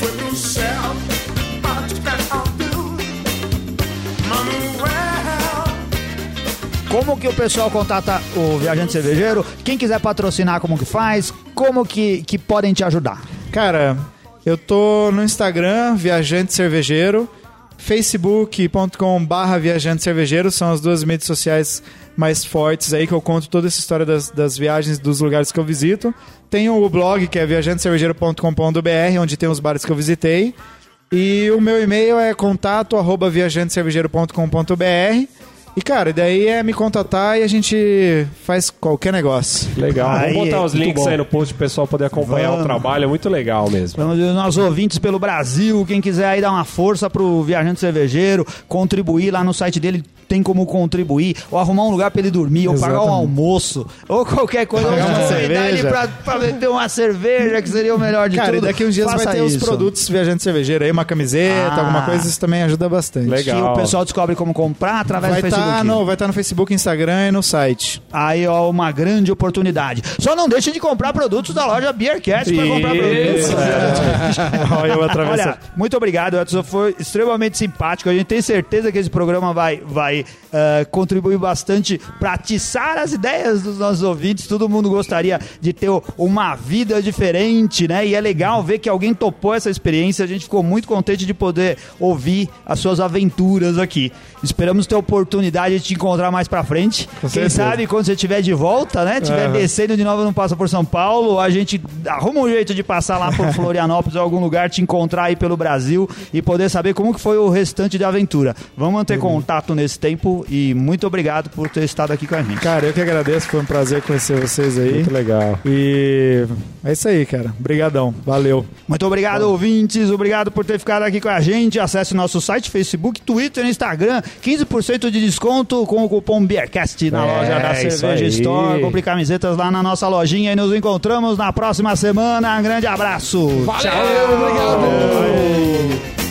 Foi pro céu, Como que o pessoal contata o Viajante Cervejeiro? Quem quiser patrocinar, como que faz? Como que, que podem te ajudar? Cara, eu tô no Instagram, Viajante Cervejeiro, facebook.com barra Viajante Cervejeiro, são as duas mídias sociais mais fortes aí que eu conto toda essa história das, das viagens dos lugares que eu visito. Tenho o blog que é viajantecervejeiro.com.br, onde tem os bares que eu visitei. E o meu e-mail é contato arroba viajantecervejeiro.com.br. E, cara, daí é me contatar e a gente faz qualquer negócio. Legal. Aí, Vamos botar os links bom. aí no post pro pessoal poder acompanhar Vamos. o trabalho. É muito legal mesmo. Vamos os nossos ouvintes pelo Brasil, quem quiser aí dar uma força pro Viajante Cervejeiro, contribuir lá no site dele, tem como contribuir, ou arrumar um lugar pra ele dormir, ou pagar um Exatamente. almoço, ou qualquer coisa, ou Pagar uma convidar ele cerveja. pra, pra beber uma cerveja, que seria o melhor de Cara, tudo. e daqui uns dias Faça vai ter os isso. produtos viajante cervejeiro aí, uma camiseta, Ah. alguma coisa, isso também ajuda bastante. Legal. Que o pessoal descobre como comprar através Vai do estar Facebook. no, vai tá no Facebook, Instagram e no site. Aí, ó, uma grande oportunidade. Só não deixe de comprar produtos da loja Beercast para comprar produtos. Olha eu. Olha, muito obrigado, Edson. Foi extremamente simpático. A gente tem certeza que esse programa vai, vai eh, contribuir bastante para atiçar as ideias dos nossos ouvintes. Todo mundo gostaria de ter uma vida diferente, né? E é legal ver que alguém topou essa experiência. A gente ficou muito contente de poder ouvir as suas aventuras aqui. Esperamos ter a oportunidade de te encontrar mais pra frente. Quem certeza. sabe quando você estiver de volta, né? Estiver Aham. descendo de novo, não passa por São Paulo, a gente arruma um jeito de passar lá por Florianópolis ou algum lugar, te encontrar aí pelo Brasil e poder saber como que foi o restante da aventura. Vamos manter contato nesse tempo e muito obrigado por ter estado aqui com a gente. Cara, eu que agradeço, foi um prazer conhecer vocês aí. Muito legal. E é isso aí, cara. Obrigadão. Valeu. Muito obrigado, ouvintes. Obrigado por ter ficado aqui com a gente. Acesse nosso site, Facebook, Twitter e Instagram. 15% de desconto com o cupom BeerCast na É, loja da Cerveja. Store. Compre camisetas lá na nossa lojinha e nos encontramos na próxima semana. Um grande abraço. Valeu, obrigado. Tchau.